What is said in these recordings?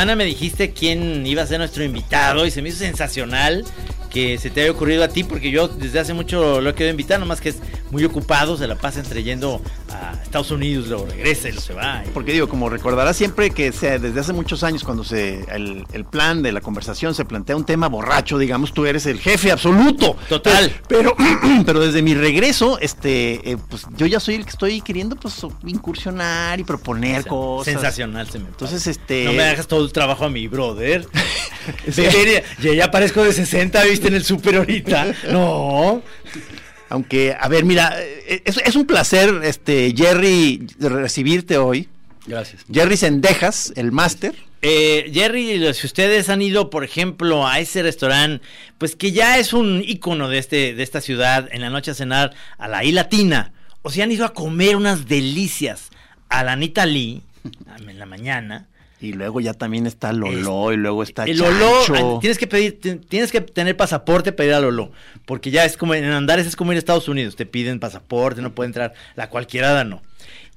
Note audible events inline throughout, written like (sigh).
Semana me dijiste quién iba a ser nuestro invitado y se me hizo sensacional que se te haya ocurrido a ti, porque yo desde hace mucho lo he querido invitar, nomás que es muy ocupado, se la pasa entreyendo a Estados Unidos, luego regresa y luego se va. Porque digo, como recordarás siempre que sea, desde hace muchos años, cuando se el, el plan de la conversación se plantea un tema borracho, digamos, tú eres el jefe absoluto. Total. Pero, (clears throat) pero desde mi regreso, este, eh, pues yo ya soy el que estoy queriendo pues incursionar y proponer cosas. Sensacional se me Entonces, este. No me dejas todo el trabajo a mi brother. (laughs) ya, ya parezco de 60, ¿viste? En el súper ahorita. No. Aunque, a ver, mira, eh, es, es un placer, este, Jerry, recibirte hoy. Gracias. Jerry Sendejas, el máster. Eh, Jerry, si ustedes han ido, por ejemplo, a ese restaurante, pues que ya es un ícono de, este, de esta ciudad, en la noche a cenar a la I Latina, o si han ido a comer unas delicias a la Anita Lee (laughs) en la mañana, y luego ya también está Lolo y luego está El Lolo, tienes que pedir, tienes que tener pasaporte para ir a Lolo, porque ya es como en Andares es como ir a Estados Unidos, te piden pasaporte, no puede entrar, la cualquiera no.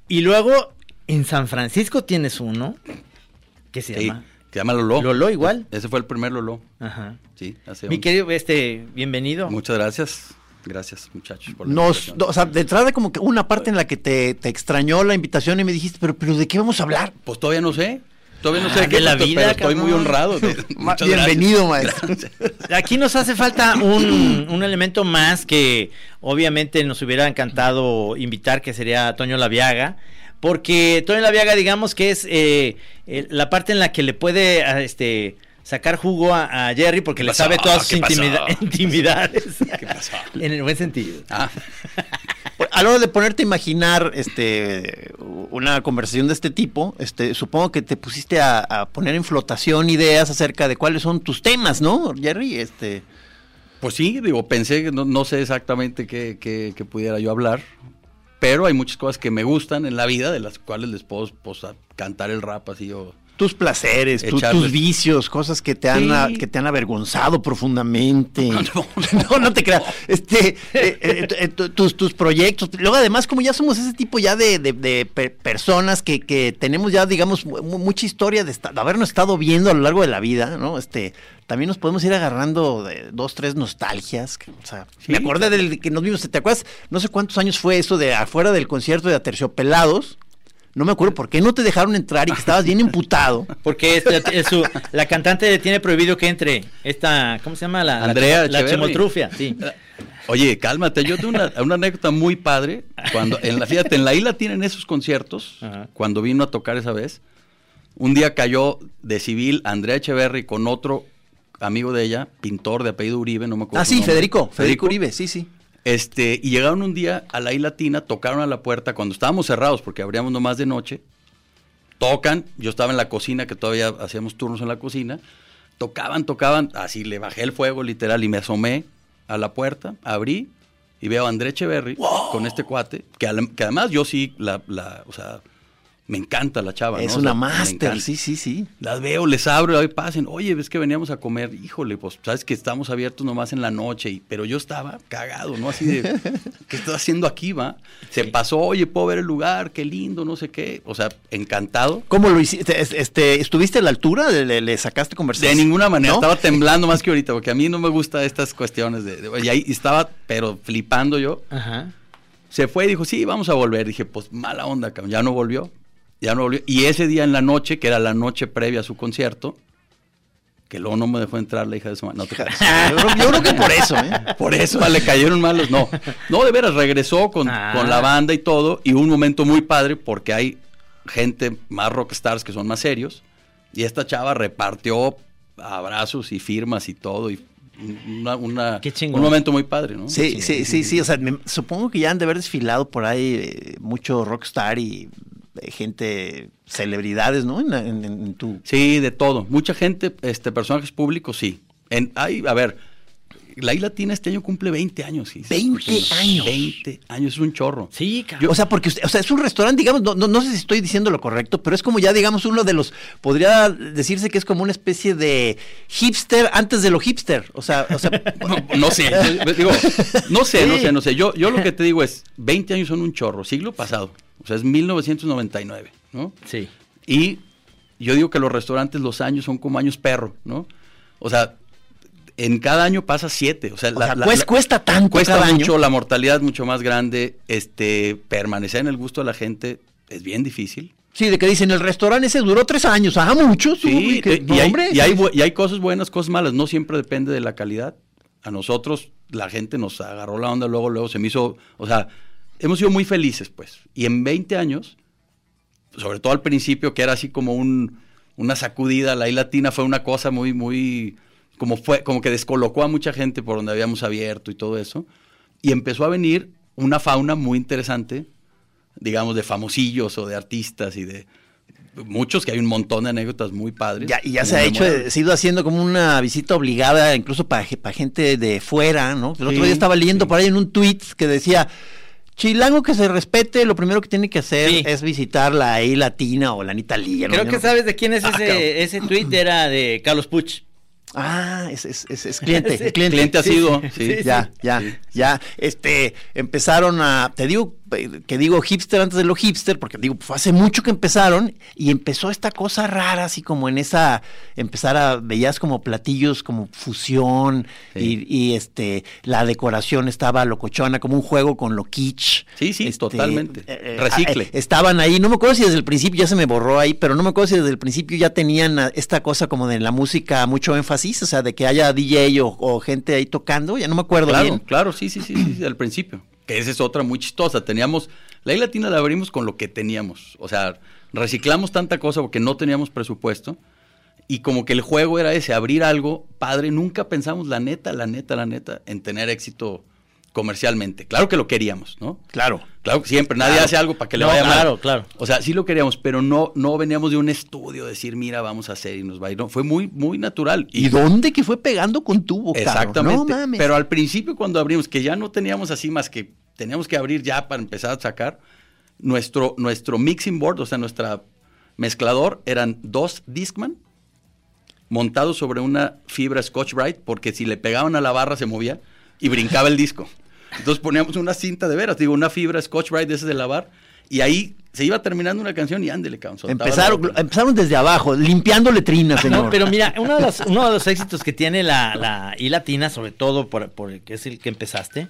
Y luego en San Francisco tienes uno que se Sí, llama se llama Lolo. Lolo igual. Ese fue el primer Lolo. Ajá. Sí, hace Mi un- querido, este, bienvenido. Muchas gracias. Gracias, muchachos. por la Nos, invitación. o sea, de entrada como que una parte en la que te, te extrañó la invitación y me dijiste, pero, pero ¿de qué vamos a hablar? Pues todavía no sé. Todavía no Ah, sé de qué de la vida, pero estoy muy honrado. de- Ma- (laughs) muchas Bienvenido, gracias. maestro. Aquí nos hace falta un, un elemento más que obviamente nos hubiera encantado invitar, que sería Toño Laviaga. Porque Toño Laviaga, digamos que es eh, eh, la parte en la que le puede a, este, sacar jugo a, a Jerry porque le pasó? sabe todas sus ¿Qué pasó? intimida- (laughs) intimidades. ¿Qué pasó? en el buen sentido. Ah, (laughs) A la hora de ponerte a imaginar este, una conversación de este tipo, este, supongo que te pusiste a, poner en flotación ideas acerca de cuáles son tus temas, ¿no, Jerry? Este, pues sí, digo, pensé no, no sé exactamente qué, pudiera yo hablar, pero hay muchas cosas que me gustan en la vida, de las cuales les puedo pues, cantar el rap así o... tus placeres, tu- tus vicios, cosas que te han Sí. a- que te han avergonzado profundamente. (laughs) No, No, no te creas. Este, eh, eh, eh, tu- tus, tus proyectos. Luego, además, como ya somos ese tipo ya de, de- de pe- personas que, que tenemos ya, digamos, mu- mu- mucha historia de, esta- de habernos estado viendo a lo largo de la vida, ¿no? Este, también nos podemos ir agarrando de dos, tres nostalgias. que, o sea, me acordé del que nos vimos. ¿Te acuerdas? No sé cuántos años fue eso de afuera del concierto de Aterciopelados. No me acuerdo por qué no te dejaron entrar y que estabas bien emputado. (laughs) Porque es su- la cantante le tiene prohibido que entre esta, ¿cómo se llama? La, la Andrea la, Echeverry. chemotrufia, sí. (laughs) Oye, cálmate, yo tengo una, una anécdota muy padre. Cuando, en la, fíjate, en la isla tienen esos conciertos, Ajá. cuando vino a tocar esa vez, un día cayó de civil Andrea Echeverry con otro amigo de ella, pintor de apellido Uribe, no me acuerdo. Ah, sí. Federico, Federico Uribe, sí, sí. Este, y llegaron un día a la isla latina, tocaron a la puerta cuando estábamos cerrados, porque abríamos nomás de noche. Tocan, yo estaba en la cocina, que todavía hacíamos turnos en la cocina. Tocaban, tocaban, así le bajé el fuego literal y me asomé a la puerta, abrí y veo a André Echeverry con este cuate, que, que además yo sí, la, la, o sea, me encanta la chava. es ¿no? O una sea, máster, sí, sí, sí. Las veo, les abro, ahí pasen. Oye, ves que veníamos a comer. Híjole, pues sabes que estamos abiertos nomás en la noche. Y, pero yo estaba cagado, ¿no? Así de, (laughs) ¿qué estás haciendo aquí, va? Se pasó, oye, puedo ver el lugar, qué lindo, no sé qué. O sea, encantado. ¿Cómo lo hiciste? Es- Este, ¿Estuviste a la altura? ¿Le, le- sacaste conversación? De ninguna manera, ¿No? estaba temblando (laughs) más que ahorita, porque a mí no me gustan estas cuestiones de, de- y ahí estaba, pero flipando yo. Ajá. Se fue y dijo, sí, vamos a volver. Dije, pues mala onda, cabrón. Ya no volvió. Ya no volvió. Y ese día en la noche, que era la noche previa a su concierto, que luego no me dejó entrar la hija de su madre. No te creas. Yo creo, yo creo que por eso, ¿eh? (laughs) Por eso le cayeron malos. No, no, de veras, regresó con, Ah. con la banda y todo. Y un momento muy padre porque hay gente más rockstars que son más serios. Y esta chava repartió abrazos y firmas y todo. Y una, una- un momento muy padre, ¿no? Sí, sí, sí, sí. O sea, me- supongo que ya han de haber desfilado por ahí eh, mucho rockstar y gente, celebridades, ¿no? En, en- en tu... Sí, de todo. Mucha gente, este, personajes públicos, sí. En, hay, a ver, la isla Latina este año cumple 20 años. sí. 20 años. 20 años, es un chorro. Sí, cabrón. O sea, porque usted- o sea, es un restaurante, digamos, no, no, no sé si estoy diciendo lo correcto, pero es como ya, digamos, uno de los, podría decirse que es como una especie de hipster antes de lo hipster. O sea, o sea, (laughs) No, no sé, digo, no sé, no sé, no sé. Yo, yo lo que te digo es, 20 años son un chorro, siglo pasado. O sea, es 1999, ¿no? Sí. Y yo digo que los restaurantes los años son como años perro, ¿no? O sea, en cada año pasa siete. O sea, O sea, pues, cuesta tanto cuesta cada mucho, año. la mortalidad es mucho más grande. Este, permanecer en el gusto de la gente es bien difícil. Sí, de que dicen, el restaurante ese duró tres años. Ah, mucho. Sí, que- no, hay, hombre. y, hay, y hay cosas buenas, cosas malas. No siempre depende de la calidad. A nosotros, la gente nos agarró la onda, luego, luego se me hizo. O sea, hemos sido muy felices, pues. Y en 20 años, sobre todo al principio, que era así como un, una sacudida, la I latina fue una cosa muy, muy. Como, fue, como que descolocó a mucha gente por donde habíamos abierto y todo eso. Y empezó a venir una fauna muy interesante, digamos, de famosillos o de artistas y de muchos, que hay un montón de anécdotas muy padres. Ya, y ya se ha hecho, se ha ido haciendo como una visita obligada, incluso para, gente de fuera, ¿no? El otro día estaba leyendo sí. por ahí en un tweet que decía, Chilango que se respete, lo primero que tiene que hacer Sí. es visitar la I latina o la. ¿no? Creo que sabes de quién es Ah, ese, cabrón. ese tweet, era de Carlos Puch. Ah, es, es, es, es cliente, (laughs) Sí. cliente. Cliente ha sido, sí, sí. sí. ya, ya, ya. Este, empezaron a, te digo, que digo hipster antes de lo hipster, porque digo, fue hace mucho que empezaron y empezó esta cosa rara, así como en esa, empezar a, veías como platillos como fusión Sí. y, y, este, la decoración estaba locochona, como un juego con lo kitsch. Sí, sí, Este, totalmente. eh, Recicle. eh, estaban ahí, no me acuerdo si desde el principio ya se me borró ahí, pero no me acuerdo si desde el principio ya tenían esta cosa como de la música mucho énfasis, o sea, de que haya DJ o, o gente ahí tocando, ya no me acuerdo Claro, bien. claro, sí, sí, sí, sí, sí, al principio. Que esa es otra muy chistosa. Teníamos, la I Latina la abrimos con lo que teníamos. O sea, reciclamos tanta cosa porque no teníamos presupuesto. Y como que el juego era ese, abrir algo, padre, nunca pensamos la neta, la neta, la neta, en tener éxito comercialmente. Claro que lo queríamos, ¿no? Claro. Claro que siempre, nadie Claro. hace algo para que le No, vaya mal. claro, claro. O sea, sí lo queríamos, pero no, no veníamos de un estudio, decir, mira, vamos a hacer y nos va a ir. No, fue muy, muy natural. ¿Y dónde que fue pegando con tubo? Exactamente. No mames. Pero al principio cuando abrimos, que ya no teníamos así más que teníamos que abrir ya para empezar a sacar, nuestro, nuestro mixing board, o sea, nuestra mezclador, eran dos Discman montados sobre una fibra Scotch Brite, porque si le pegaban a la barra se movía y brincaba el disco. Entonces poníamos una cinta de veras, digo, una fibra Scotch Brite de ese de lavar, y ahí se iba terminando una canción y ándele, cabrón. soltaba empezaron, empezaron desde abajo, limpiando letrinas, señor. No, pero mira, uno de los, uno de los éxitos que tiene la, la I latina, sobre todo por, por el que es el que empezaste,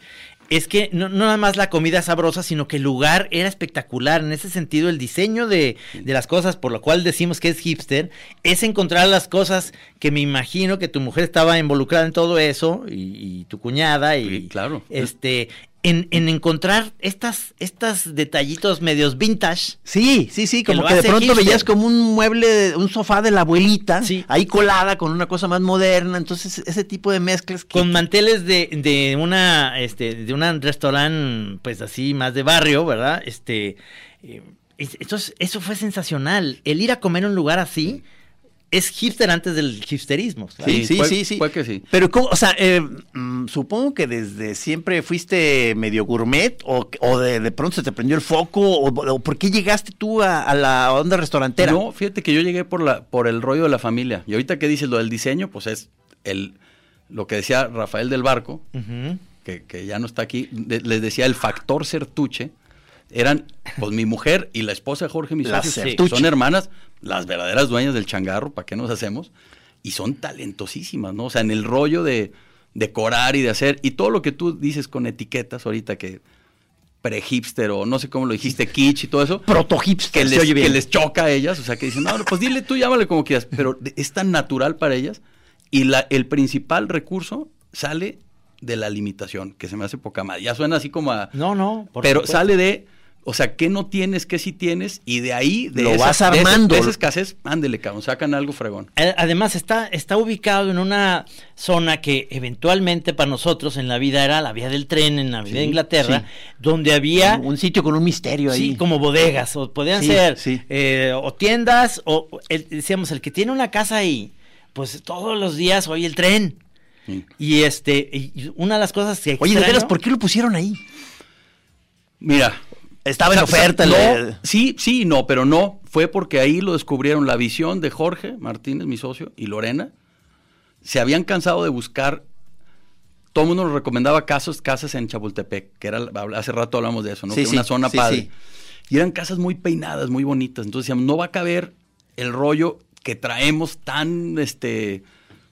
es que no, no nada más la comida sabrosa, sino que el lugar era espectacular. En ese sentido, el diseño de, de las cosas, por lo cual decimos que es hipster, es encontrar las cosas que me imagino que tu mujer estaba involucrada en todo eso, y, y tu cuñada, y Sí, claro. este, en, en encontrar estas, estas detallitos medios vintage. Sí, sí, sí, Que como lo que de pronto hipster. veías como un mueble, un sofá de la abuelita, Sí. ahí colada con una cosa más moderna, entonces ese tipo de mezclas que... con manteles de, de una este de un restaurante pues así más de barrio verdad este eh, es- entonces eso fue sensacional el ir a comer a un lugar así es hipster antes del hipsterismo ¿sabes? Sí, sí, sí, sí. que sí. Pero, ¿cómo? o sea, eh, mm, supongo que desde siempre fuiste medio gourmet o, o de, de pronto se te prendió el foco o, o ¿por qué llegaste tú a, a la onda restaurantera? No, fíjate que yo llegué por la por el rollo de la familia. Y ahorita que dices lo del diseño, pues es el lo que decía Rafael del Barco, que, que ya no está aquí, de- les decía el factor Certuche. Eran pues mi mujer y la esposa de Jorge, mi La socio, que Certuche. son hermanas, las verdaderas dueñas del changarro, ¿para qué nos hacemos? Y son talentosísimas, ¿no? O sea, en el rollo de decorar y de hacer, y todo lo que tú dices con etiquetas ahorita que pre-hipster o no sé cómo lo dijiste, kitsch y todo eso, Proto hipster, que les, oye bien. que les choca a ellas, o sea, que dicen, no, pues dile tú, llámale como quieras, pero es tan natural para ellas y la, el principal recurso sale de la limitación, que se me hace poca madre. Ya suena así como a... no no por pero supuesto. sale de, o sea, ¿qué no tienes, qué sí tienes? Y de ahí, de Lo esa- vas de esa- armando. De esa escasez, ándele, cabrón, sacan algo fregón. Además está, está ubicado en una zona que eventualmente para nosotros en la vida era la vía del tren en la vía de Inglaterra, sí. donde había un sitio con un misterio ahí. Sí, como bodegas, o podían Sí, ser sí. eh, o tiendas, o el- decíamos, el que tiene una casa ahí, pues todos los días oye el tren. Y este, y una de las cosas que Oye, de extraño- veras, ¿por qué lo pusieron ahí? Mira. Estaba en oferta. no, le- sí, sí, no, pero no. Fue porque ahí lo descubrieron la visión de Jorge Martínez, mi socio, y Lorena. Se habían cansado de buscar. Todo el mundo nos recomendaba casos, casas en Chapultepec, que era, hace rato hablamos de eso, ¿no? Sí, que sí, una zona sí, padre. Y eran casas muy peinadas, muy bonitas. Entonces decíamos, no va a caber el rollo que traemos tan, este,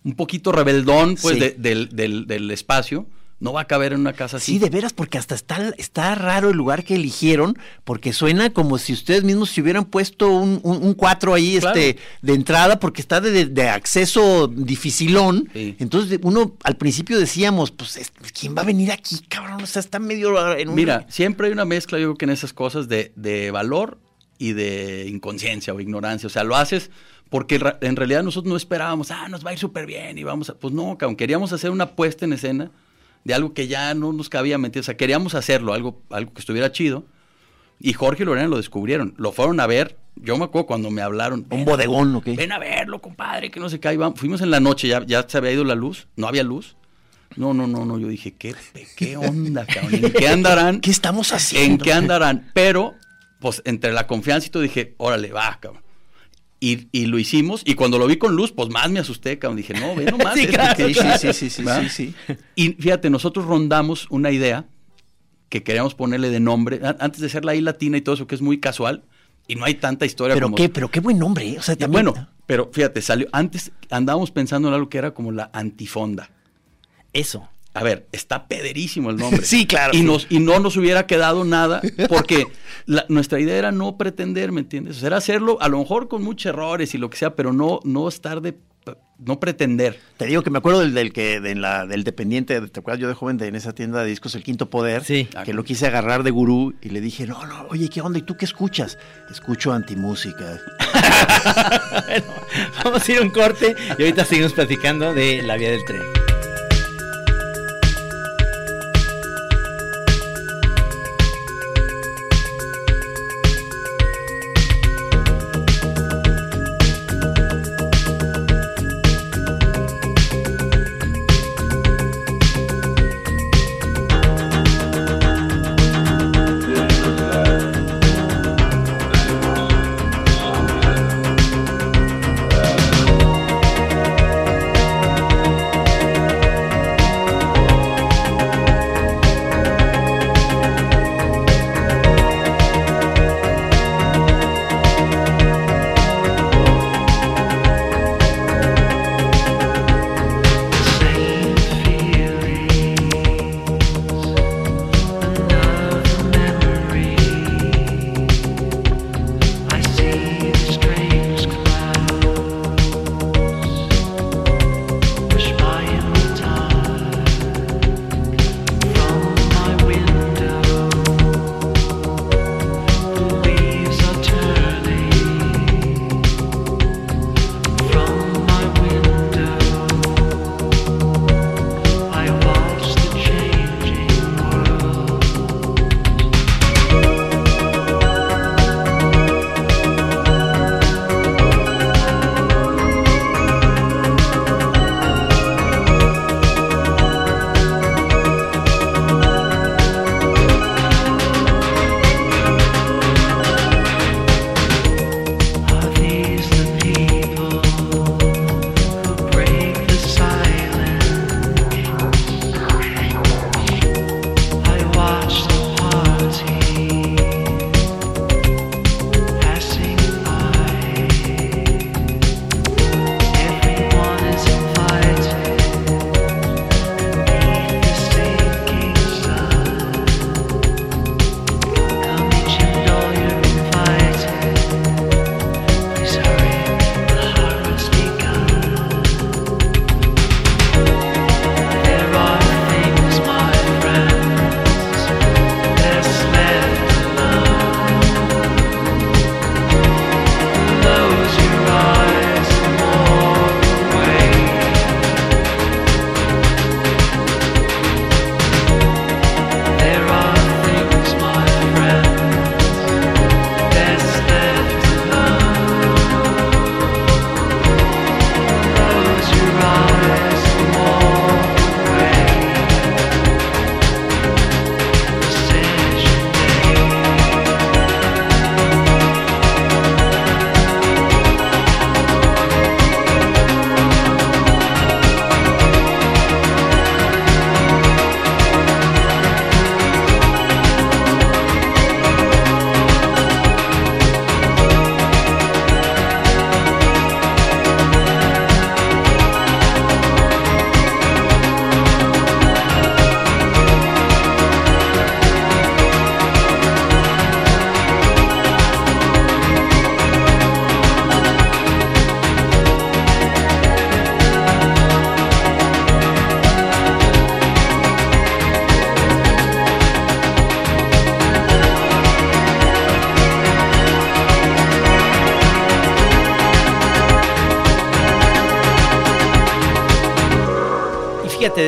un poquito rebeldón, pues, de- del, del- del espacio, no va a caber en una casa así. Sí, de veras, porque hasta está, está raro el lugar que eligieron, porque suena como si ustedes mismos se hubieran puesto un, un, un cuatro ahí Claro. este, de entrada, porque está de, de- de acceso dificilón. Sí. Entonces uno al principio decíamos, pues, es- ¿quién va a venir aquí, cabrón? O sea, está medio en un... Mira, siempre hay una mezcla, yo creo que en esas cosas de, de valor y de inconsciencia o ignorancia. O sea, lo haces porque en realidad nosotros no esperábamos, ah, nos va a ir súper bien y vamos a... Pues no, cabrón, queríamos hacer una puesta en escena de algo que ya no nos cabía mentir. O sea, queríamos hacerlo, algo, algo que estuviera chido. Y Jorge y Lorena lo descubrieron. Lo fueron a ver. Yo me acuerdo cuando me hablaron. un "Ven, bodegón, ¿ok? Ven a verlo, compadre, que no qué. ahí vamos. Fuimos en la noche, ya, ya se había ido la luz. No había luz. No, no, no, no. Yo dije, ¿qué, qué onda, cabrón? ¿En qué andarán? (laughs) ¿Qué estamos haciendo? ¿En qué andarán? Pero, pues, entre la confianza y todo dije, órale, va, cabrón. Y, y lo hicimos, y cuando lo vi con luz, pues más me asusté, cabrón. Dije, no, ve nomás. (laughs) Sí, claro, ¿qué- sí, sí, sí, sí, sí, sí. Y fíjate, nosotros rondamos una idea que queríamos ponerle de nombre, antes de ser la I latina y todo eso, que es muy casual, y no hay tanta historia Pero como... qué, pero qué buen nombre, ¿eh? O sea, Y también... bueno, pero fíjate, salió, antes andábamos pensando en algo que era como la antifonda. Eso. A ver, está pederísimo el nombre. (laughs) Sí, claro, Y, sí. nos, y no nos hubiera quedado nada, porque la- nuestra idea era no pretender, ¿me entiendes? O sea, era hacerlo, a lo mejor con muchos errores y lo que sea, pero no, no estar de. no pretender. Te digo que me acuerdo del, del que de la, del dependiente, ¿te acuerdas yo de joven de, en esa tienda de discos El Quinto Poder? Sí. Que lo quise agarrar de gurú y le dije, no, no, oye, ¿qué onda? ¿Y tú qué escuchas? Escucho antimúsica. (laughs) (laughs) Bueno, vamos a ir a un corte y ahorita seguimos platicando de la vía del tren.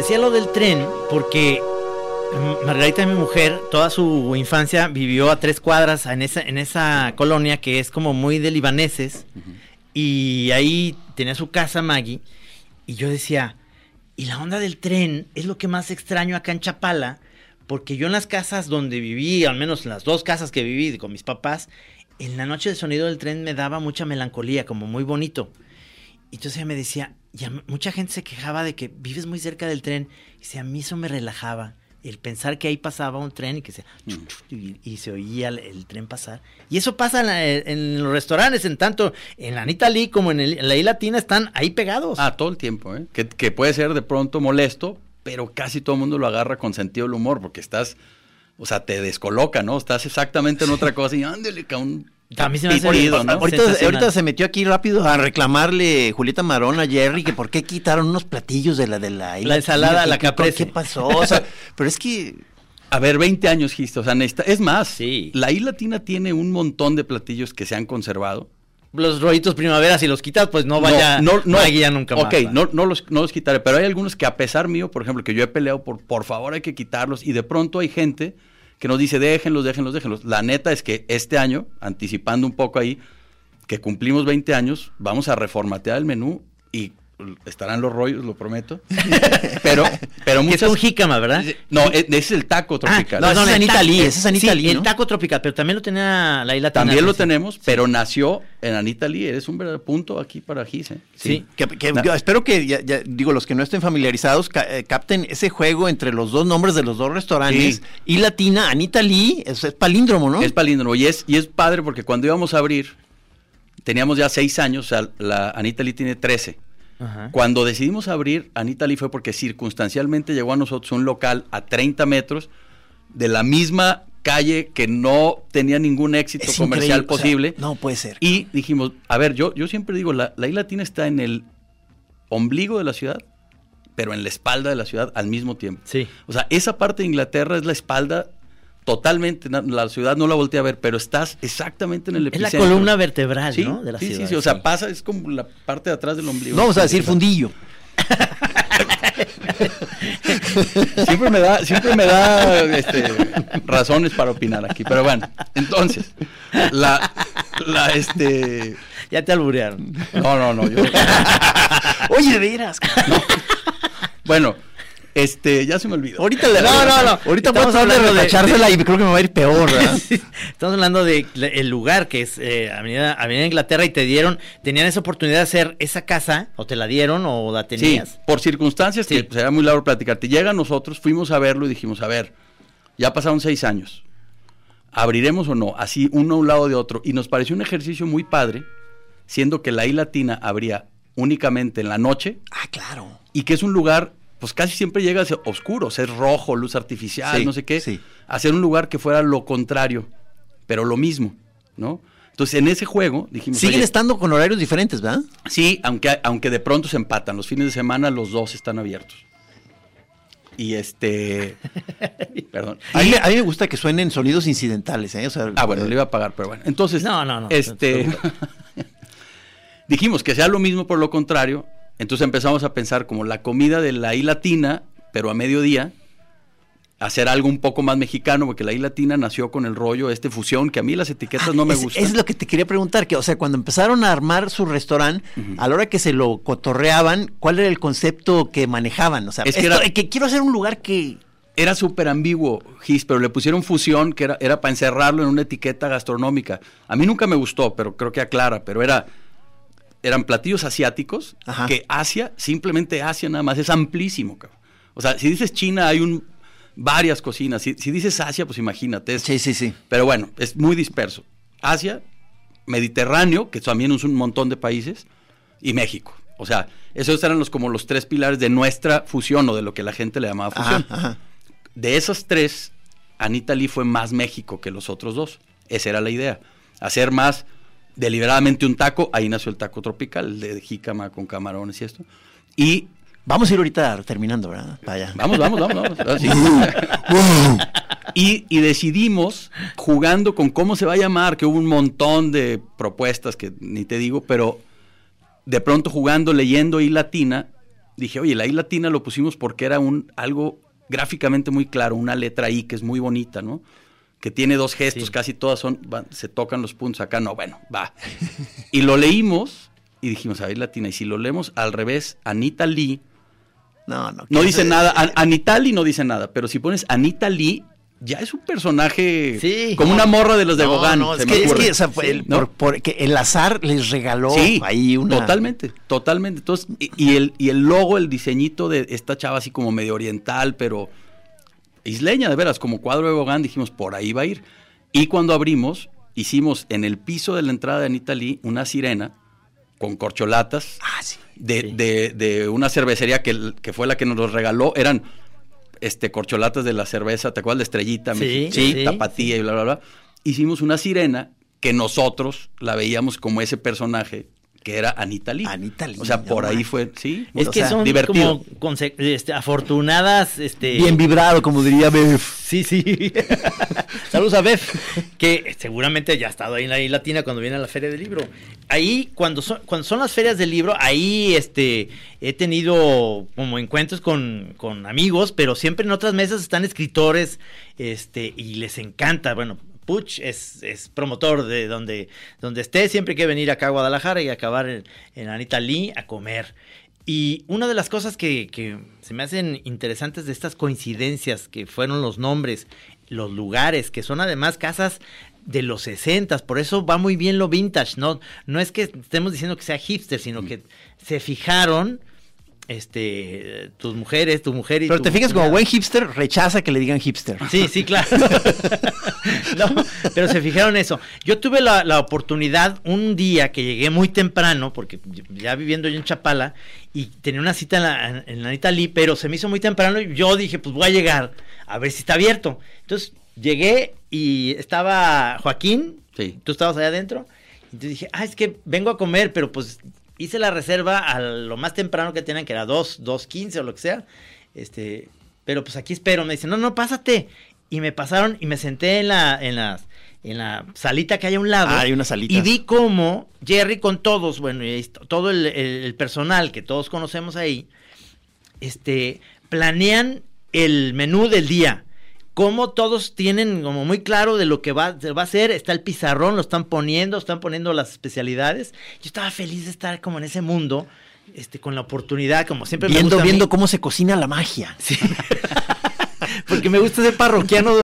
Decía lo del tren porque mm, Margarita, mi mujer, toda su infancia vivió a tres cuadras en esa, en esa colonia que es como muy de libaneses. Y ahí tenía su casa Maggie. Y yo decía, y la onda del tren es lo que más extraño acá en Chapala, porque yo en las casas donde viví, al menos en las dos casas que viví con mis papás, en la noche el sonido del tren me daba mucha melancolía, como muy bonito. Y entonces ella me decía, y a m- mucha gente se quejaba de que vives muy cerca del tren. Y dice, a mí eso me relajaba. El pensar que ahí pasaba un tren y que se, chuc, y, y se oía el, el tren pasar. Y eso pasa en, la- en los restaurantes, en tanto en la Anita Lee como en, el- en la isla Latina están ahí pegados. Ah, todo el tiempo, ¿eh? Que, que puede ser de pronto molesto, pero casi todo el mundo lo agarra con sentido del humor, porque estás, o sea, te descoloca, ¿no? Estás exactamente en otra (laughs) cosa y ándale, cabrón. A mí se me hace- Pitido, ¿no? Ahorita, se metió aquí rápido a reclamarle Julieta Marón a Jerry que por qué quitaron unos platillos de la de la La ensalada, ¿Qué- la caprese. ¿Qué pasó? O sea, (laughs) pero es que A ver, 20 años, Gisto. O sea, necesita- es más, Sí. la isla latina tiene un montón de platillos que se han conservado. Los rollitos primavera, si los quitas, pues no vaya, no, Maggie ya nunca más. Ok, no, no, los, no los quitaré, pero hay algunos que a pesar mío, por ejemplo, que yo he peleado por, por favor hay que quitarlos y de pronto hay gente que nos dice déjenlos, déjenlos, déjenlos. La neta es que este año, anticipando un poco ahí, que cumplimos 20 años, vamos a reformatear el menú y estarán los rollos, lo prometo. (laughs) pero, pero Que es muchas... un jícama, ¿verdad? No, e- ese es el taco tropical. no, ese es el Anita ta- Lee, ese es Anita sí, Lee, el ¿no? taco tropical, pero también lo tenía la isla También lo sí. tenemos, pero nació en Anita Lee. Eres un verdadero punto aquí para Gise. Sí. Que, que- yo espero que, ya- ya, digo, los que no estén familiarizados, ca- eh, capten ese juego entre los dos nombres de los dos restaurantes. Sí. Y Latina, Anita Lee, es, es palíndromo, ¿no? Es palíndromo y es, y es padre porque cuando íbamos a abrir, teníamos ya seis años, o sea, la Anita Lee tiene 13. Ajá. Cuando decidimos abrir Anita Lee fue porque circunstancialmente llegó a nosotros un local a 30 metros de la misma calle que no tenía ningún éxito Es comercial increíble, o sea, posible. no puede ser. Y dijimos, a ver, yo, yo siempre digo, la, la isla latina está en el ombligo de la ciudad, pero en la espalda de la ciudad al mismo tiempo. Sí. O sea, esa parte de Inglaterra es la espalda totalmente, la ciudad no la voltea a ver, pero estás exactamente en el Es la epicentro. columna vertebral, Sí, ¿no? De la sí, ciudad. sí, sí, o sea, pasa, es como la parte de atrás del ombligo. No vamos a decir fundillo. (laughs) Siempre me da, siempre me da este, razones para opinar aquí, pero bueno, entonces, la, la, este, Ya te alburearon. no, no, no, yo, (laughs) Oye, de veras. bueno, este, ya se me olvidó. Ahorita le No, no, no. Ahorita Estamos vamos a hablar de hablando de- retachársela y creo que me va a ir peor, ¿verdad? (laughs) Estamos hablando de el lugar que es eh, Avenida, Avenida Inglaterra y te dieron, tenían esa oportunidad de hacer esa casa, o te la dieron o la Sí, tenías. por circunstancias Sí. que será muy largo platicarte. Llega a nosotros, fuimos a verlo y dijimos, a ver, ya pasaron seis años. ¿Abriremos o no? Así, uno a un lado de otro. Y nos pareció un ejercicio muy padre, siendo que la isla latina abría únicamente en la noche Ah, claro. y que es un lugar, pues casi siempre llega a ser oscuro, ser rojo, luz artificial, Sí, no sé qué. sí. Hacer un lugar que fuera lo contrario, pero lo mismo, ¿no? Entonces, en ese juego dijimos... Siguen "Oye, estando con horarios diferentes, ¿verdad? Sí, aunque, aunque de pronto se empatan. Los fines de semana los dos están abiertos. Y este. (laughs) perdón. A mí, me- a mí me gusta que suenen sonidos incidentales, ¿eh? O sea, Ah, bueno, eh, le iba a pagar, pero bueno. Entonces. No, no, no, Este. no (laughs) dijimos que sea lo mismo por lo contrario. Entonces empezamos a pensar como la comida de la I latina, pero a mediodía. Hacer algo un poco más mexicano, porque la I latina nació con el rollo, este fusión, que a mí las etiquetas ah, no me es, gustan. Es lo que te quería preguntar, que, o sea, cuando empezaron a armar su restaurante, a la hora que se lo cotorreaban, ¿cuál era el concepto que manejaban? O sea, Es que esto- era- que quiero hacer un lugar que... Era súper ambiguo, Gis, pero le pusieron fusión que era, era para encerrarlo en una etiqueta gastronómica. A mí nunca me gustó, pero creo que aclara, pero era eran platillos asiáticos, Ajá. que Asia, simplemente Asia nada más, es amplísimo, cabrón. O sea, si dices China hay un varias cocinas, si, si dices Asia, pues imagínate. es- Sí, sí, sí. Pero bueno, es muy disperso. Asia, Mediterráneo, que también es un montón de países, y México. O sea, esos eran los como los tres pilares de nuestra fusión o de lo que la gente le llamaba fusión. Ajá, ajá. De esos tres, Anita Lee fue más México que los otros dos. Esa era la idea. Hacer más deliberadamente un taco. Ahí nació el taco tropical, el de jícama con camarones y esto. Y Vamos a ir ahorita terminando, ¿verdad? Para allá. vamos, vamos, vamos. vamos. Ah, sí. (laughs) y, y decidimos, jugando con cómo se va a llamar, que hubo un montón de propuestas que ni te digo, pero de pronto jugando, leyendo y latina, dije, oye, la I latina lo pusimos porque era un algo gráficamente muy claro, una letra I que es muy bonita, ¿no? Que tiene dos gestos, Sí. casi todas son, van- se tocan los puntos acá, no, bueno, va. Y lo leímos y dijimos, a ver, latina, y si lo leemos al revés, Anita Lee, No, no. no dice nada, An- Anita Lee no dice nada, pero si pones Anita Lee, ya es un personaje Sí. como una morra de los de No, Gauguin. no, es que, es que, o sea, fue Sí, el, ¿no? por- porque el azar les regaló Sí, ahí una. totalmente, totalmente. Entonces, y, y el, y el logo, el diseñito de esta chava así como medio oriental, pero isleña, de veras, como cuadro de Gauguin, dijimos, por ahí va a ir. Y cuando abrimos, hicimos en el piso de la entrada de Anita Lee una sirena con corcholatas Ah, sí. de, Sí. de- de una cervecería que, que fue la que nos los regaló. Eran este, corcholatas de la cerveza, ¿te acuerdas de Estrellita? Sí, sí, sí, tapatía y bla, bla, bla. Hicimos una sirena que nosotros la veíamos como ese personaje que era Anita Lee. Anita Lee, O sea, por ahí fue, sí. Es o que sea, son divertido. como este, afortunadas, este, Bien vibrado, como diría Bef. Sí, sí. (laughs) Saludos a Bef, que seguramente ya ha estado ahí en la isla latina cuando viene a la feria del libro. Ahí, cuando son, cuando son las ferias del libro, ahí este, he tenido como encuentros con, con amigos, pero siempre en otras mesas están escritores este, y les encanta. Bueno, Puch es, es promotor de donde, donde esté, siempre hay que venir acá a Guadalajara y acabar en, en Anita Lee a comer. Y una de las cosas que, que se me hacen interesantes de estas coincidencias, que fueron los nombres, los lugares, que son además casas de los 60, por eso va muy bien lo vintage, no, no es que estemos diciendo que sea hipster, sino que se fijaron este tus mujeres, tu mujer y Pero tu te fijas, como buen hipster, rechaza que le digan hipster. Sí, sí, claro. (laughs) No, pero se fijaron eso. Yo tuve la, la oportunidad un día que llegué muy temprano, porque ya viviendo yo en Chapala, y tenía una cita en la, en la Anita Lee, pero se me hizo muy temprano y yo dije, pues voy a llegar a ver si está abierto. Entonces llegué y estaba Joaquín, Sí. tú estabas allá adentro, y entonces dije, ah, es que vengo a comer, pero pues hice la reserva a lo más temprano que tenían, que era 2, 2.15 o lo que sea. Este, pero pues aquí espero. Me dicen, no, no, pásate. Y me pasaron y me senté en la, en las, en la salita que hay a un lado. Ah, hay unas salitas. Y vi cómo Jerry con todos, bueno, y todo el, el- el personal que todos conocemos ahí, este, planean el menú del día. Cómo todos tienen como muy claro de lo que va, se va a hacer. Está el pizarrón, lo están poniendo, están poniendo las especialidades. Yo estaba feliz de estar como en ese mundo, este, con la oportunidad, como siempre me Viendo, gusta a mí. viendo cómo se cocina la magia. Sí. (laughs) Porque me gusta ser parroquiano.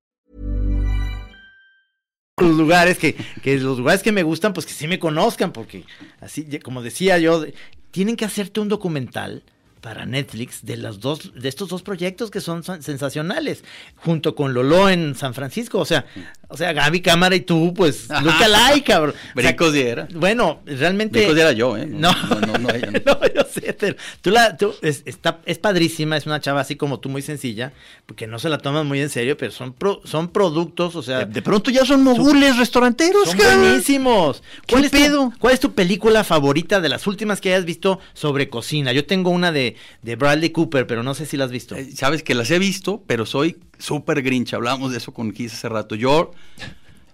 Los lugares que, que los lugares que me gustan, pues que sí me conozcan, porque así, como decía yo, tienen que hacerte un documental para Netflix de los dos, de estos dos proyectos que son sensacionales, junto con Lolo en San Francisco, o sea, o sea, Gaby Cámara y tú, pues, nunca like, cabrón. O sea, Bricos diera. Bueno, realmente. Bricos diera yo, ¿eh? No, No, no, no, ella no. (laughs) No, yo sé, pero tú la, tú, es, está, es padrísima, es una chava así como tú, muy sencilla, porque no se la toman muy en serio, pero son, pro- son productos, o sea, De, de pronto ya son mogules restauranteros, son cabrón. buenísimos. ¿Qué ¿Cuál es, pedo? Tu, ¿Cuál es tu película favorita de las últimas que hayas visto sobre cocina? Yo tengo una de, de Bradley Cooper, pero no sé si la has visto. Eh, Sabes que las he visto, pero soy súper grinch. Hablábamos de eso con Kiss hace rato. Yo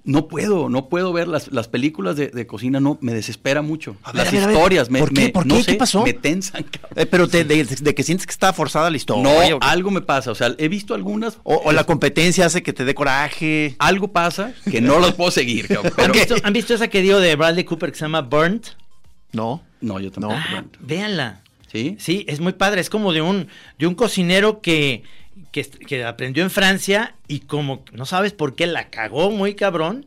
no puedo, no puedo ver las, las películas de, de cocina, no, me desespera mucho. A ver, las a ver, a ver. historias, me, ¿Por qué? me- ¿Por no qué? sé, ¿Qué pasó? Me tensan, cabrón. Eh, pero te- de, de que sientes que está forzada la historia. No, algo me pasa. O sea, he visto algunas. o- o la competencia hace que te dé coraje. Algo pasa que no las puedo seguir, cabrón. ¿Han, visto, han visto esa que dio de Bradley Cooper que se llama Burnt? No. No, yo tampoco. Ah, bueno. véanla. ¿Sí? Sí, es muy padre. Es como de un, de un cocinero que, que, que aprendió en Francia y como no sabes por qué la cagó muy cabrón.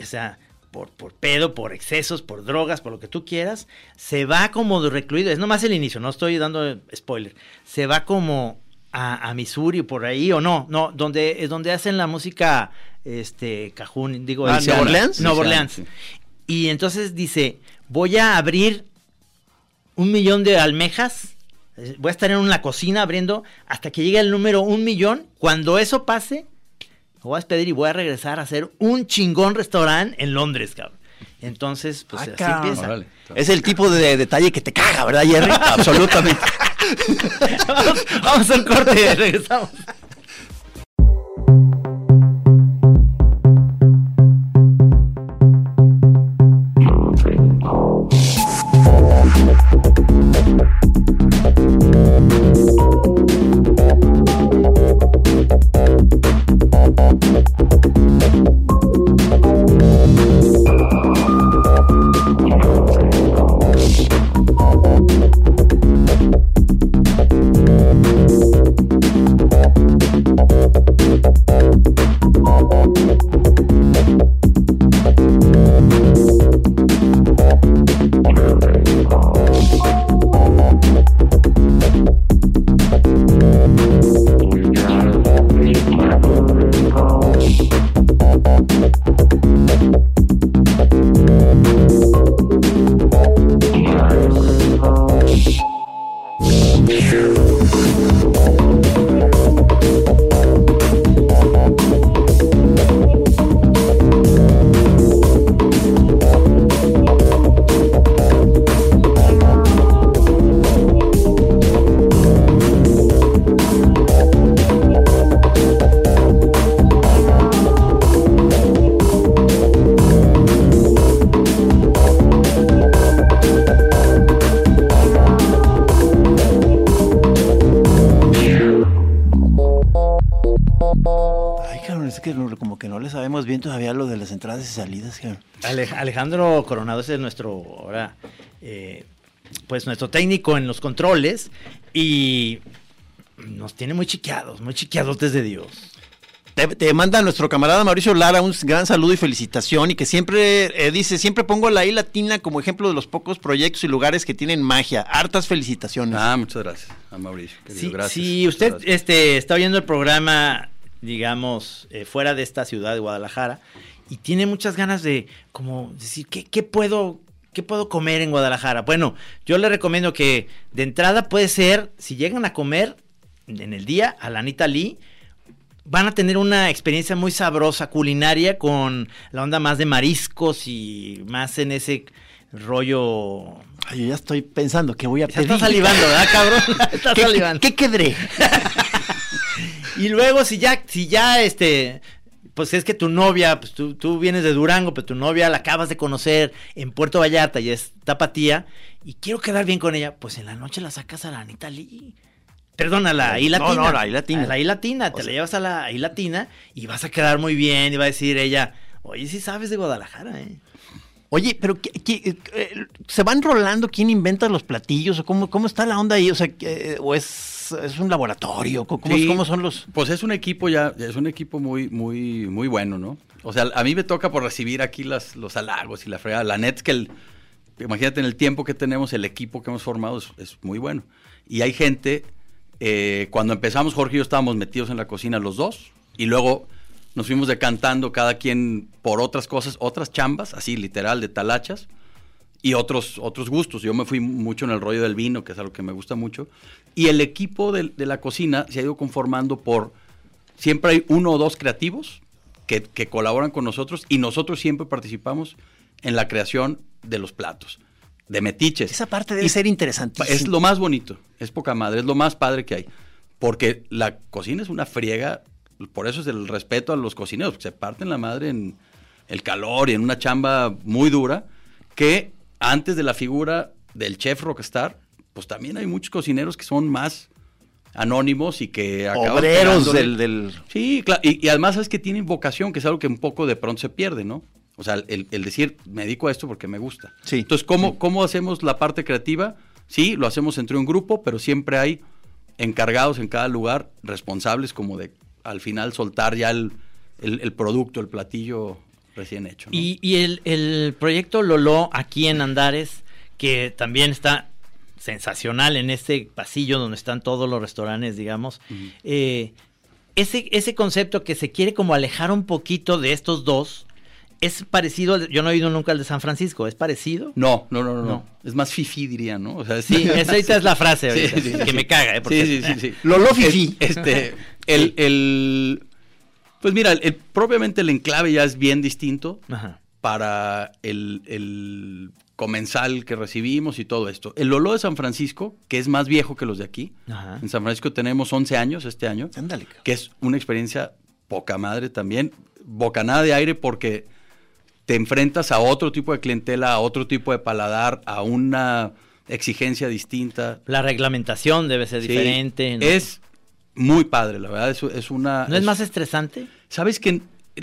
O sea, por, por pedo, por excesos, por drogas, por lo que tú quieras. Se va como de recluido. Es nomás el inicio, no estoy dando spoiler. Se va como a, a Missouri por ahí o no. No, donde es donde hacen la música este cajún, digo, Ah, ¿Nueva Orleans? Nueva Orleans. sí. Y entonces dice, voy a abrir un millón de almejas. Eh, Voy a estar en la cocina abriendo hasta que llegue el número un millón. Cuando eso pase, me voy a despedir y voy a regresar a hacer un chingón restaurante en Londres, cabrón. Entonces, pues Ah, así empieza. Órale. Es el tipo de detalle que te caga, ¿verdad, Jerry? Absolutamente. (laughs) vamos, vamos a un corte, regresamos. Que no- como que no le sabemos bien todavía lo de las entradas y salidas, Alejandro Coronado ese es nuestro ahora eh, pues nuestro técnico en los controles y nos tiene muy chiqueados, muy chiqueadotes de Dios. Te, te manda nuestro camarada Mauricio Lara un gran saludo y felicitación y que siempre eh, dice, siempre pongo la I latina como ejemplo de los pocos proyectos y lugares que tienen magia. Hartas felicitaciones. Ah, muchas gracias a Mauricio. querido, Si, gracias. si usted gracias. este, está oyendo el programa, digamos, eh, fuera de esta ciudad de Guadalajara y tiene muchas ganas de como decir, ¿qué, qué puedo, ¿qué puedo comer en Guadalajara? Bueno, yo le recomiendo que de entrada puede ser, si llegan a comer en el día a la Anita Lee, van a tener una experiencia muy sabrosa culinaria con la onda más de mariscos y más en ese rollo... Ay, yo ya estoy pensando que voy a pedir. está salivando, ¿verdad, cabrón? (laughs) Está ¿Qué, salivando. ¿Qué quedré? (laughs) Y luego si ya, si ya este, pues es que tu novia, pues tú, tú vienes de Durango, pero tu novia la acabas de conocer en Puerto Vallarta y es tapatía, y quiero quedar bien con ella, pues en la noche la sacas a la Anita Lee. Perdón, a la I No, Latina. no, la I Latina. A la I Latina, O te la llevas a la I Latina y vas a quedar muy bien y va a decir ella, oye, sí sabes de Guadalajara, ¿eh? Oye, pero ¿qué- qué- eh, ¿se van rolando quién inventa los platillos? ¿O cómo, cómo está la onda ahí? O sea, que- ¿o es, es un laboratorio? ¿Cómo, Sí. cómo son los...? Pues es un equipo ya, es un equipo muy, muy, muy bueno, ¿no? O sea, a mí me toca por recibir aquí las, los halagos y la fregada. La net es que el, imagínate en el tiempo que tenemos, el equipo que hemos formado es, es muy bueno. Y hay gente, eh, cuando empezamos Jorge y yo estábamos metidos en la cocina los dos, y luego nos fuimos decantando cada quien por otras cosas, otras chambas, así literal, de talachas, y otros, otros gustos. Yo me fui mucho en el rollo del vino, que es algo que me gusta mucho. Y el equipo de, de la cocina se ha ido conformando por, siempre hay uno o dos creativos que, que colaboran con nosotros y nosotros siempre participamos en la creación de los platos, de metiches. Esa parte debe Y ser interesantísima. es lo más bonito, es poca madre, es lo más padre que hay. Porque la cocina es una friega, por eso es el respeto a los cocineros, porque se parten la madre en el calor y en una chamba muy dura, que antes de la figura del chef rockstar, pues también hay muchos cocineros que son más anónimos y que acaban Obreros del... del- Sí, claro. Y, y además es que tienen vocación, que es algo que un poco de pronto se pierde, ¿no? O sea, el, el decir, me dedico a esto porque me gusta. Sí. Entonces, ¿cómo, ¿cómo hacemos la parte creativa? Sí, lo hacemos entre un grupo, pero siempre hay encargados en cada lugar, responsables como de al final soltar ya el, el- el producto, el platillo recién hecho. ¿no? Y, y el, el proyecto Lolo aquí en Andares, que también está sensacional en este pasillo donde están todos los restaurantes, digamos. eh, ese, ese concepto que se quiere como alejar un poquito de estos dos es parecido, al- yo no he ido nunca al de San Francisco, ¿es parecido? No, no, no, no, no. Es más fifi, diría, ¿no? O sea, es- Sí, (laughs) esa ahorita es la frase ahorita, sí, sí, que sí. me caga, ¿eh? Porque- Sí, sí, sí. (laughs) Lolo fifí. Es- Este, (laughs) el, el, pues mira, el, propiamente el enclave ya es bien distinto Ajá. para el, el comensal que recibimos y todo esto. El Lolo de San Francisco, que es más viejo que los de aquí. Ajá. En San Francisco tenemos 11 años este año. Que es una experiencia poca madre también. Bocanada de aire porque te enfrentas a otro tipo de clientela, a otro tipo de paladar, a una exigencia distinta. La reglamentación debe ser Sí, diferente. ¿no? Es muy padre, la verdad. Es, es una. ¿No es más estresante? Sabes que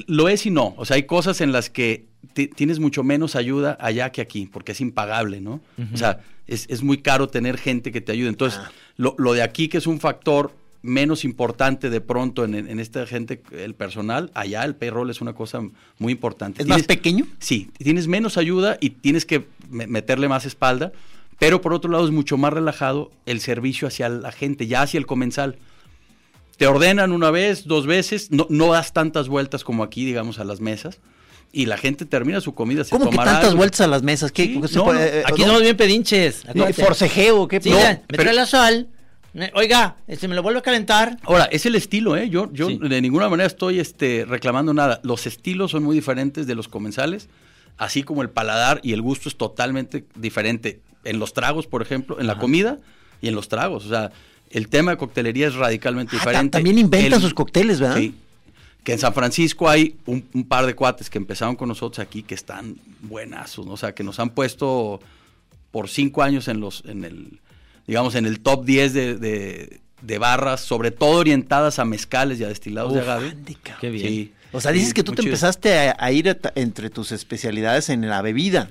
lo es y no. O sea, hay cosas en las que ti- tienes mucho menos ayuda allá que aquí, porque es impagable, ¿no? O sea, es, es muy caro tener gente que te ayude. Entonces, Ah. lo, lo de aquí, que es un factor menos importante de pronto en, en esta gente, el personal, allá el payroll es una cosa muy importante. ¿Es más pequeño? Sí, tienes menos ayuda y tienes que me- meterle más espalda, pero por otro lado es mucho más relajado el servicio hacia la gente, ya hacia el comensal. Te ordenan una vez, dos veces, no, no das tantas vueltas como aquí, digamos, a las mesas, y la gente termina su comida. se ¿Cómo que tantas algo. vueltas a las mesas? ¿Qué, Sí, qué se no, puede- no, eh, Aquí no? somos bien pedinches. Acuérdate. ¿Forcejeo? ¿Qué? Sí, No, ya, me pero- trae la sal. Eh, Oiga, este, me lo vuelve a calentar. Ahora, es el estilo, ¿eh? Yo, yo Sí. de ninguna manera estoy este, reclamando nada. Los estilos son muy diferentes de los comensales, así como el paladar y el gusto es totalmente diferente. En los tragos, por ejemplo, en la comida y en los tragos. O sea, el tema de coctelería es radicalmente Ah, diferente. también inventan El- sus cócteles, ¿verdad? Sí. Que en San Francisco hay un, un par de cuates que empezaron con nosotros aquí que están buenazos, ¿no? O sea, que nos han puesto por cinco años en los, en el, digamos, en el top 10 de, de- de barras, sobre todo orientadas a mezcales y a destilados de Uf, agave. ande, cabrón. Qué bien. Sí. O sea, dices Sí, que tú te chido. empezaste a, a ir a entre tus especialidades en la bebida.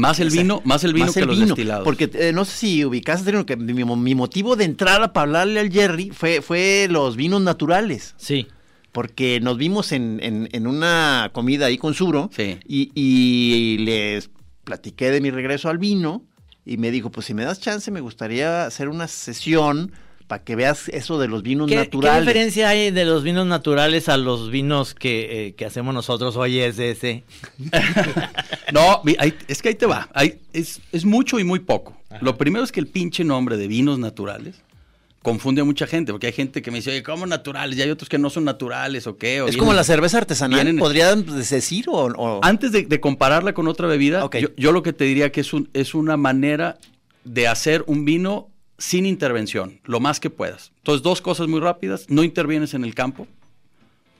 Más el O sea, vino, más el vino más que el los vino, destilados. Porque eh, no sé si ubicas, Adriano, que mi, mi motivo de entrada para hablarle al Jerry fue, fue los vinos naturales. Sí. Porque nos vimos en, en- en una comida ahí con Suro Sí. y, y les platiqué de mi regreso al vino y me dijo, pues si me das chance me gustaría hacer una sesión para que veas eso de los vinos ¿Qué, qué naturales. diferencia hay de los vinos naturales a los vinos que, eh, que hacemos nosotros hoy es ese? (laughs) No, es que ahí te va. Ahí es, es mucho y muy poco. Lo primero es que el pinche nombre de vinos naturales confunde a mucha gente, porque hay gente que me dice, oye, ¿cómo naturales? Y hay otros que no son naturales o qué. o Es vienen- como la cerveza artesanal, vienen- ¿podrían decir o...? o- Antes de, de compararla con otra bebida, yo lo que te diría que es, un- es una manera de hacer un vino sin intervención, lo más que puedas. Entonces, dos cosas muy rápidas. No intervienes en el campo,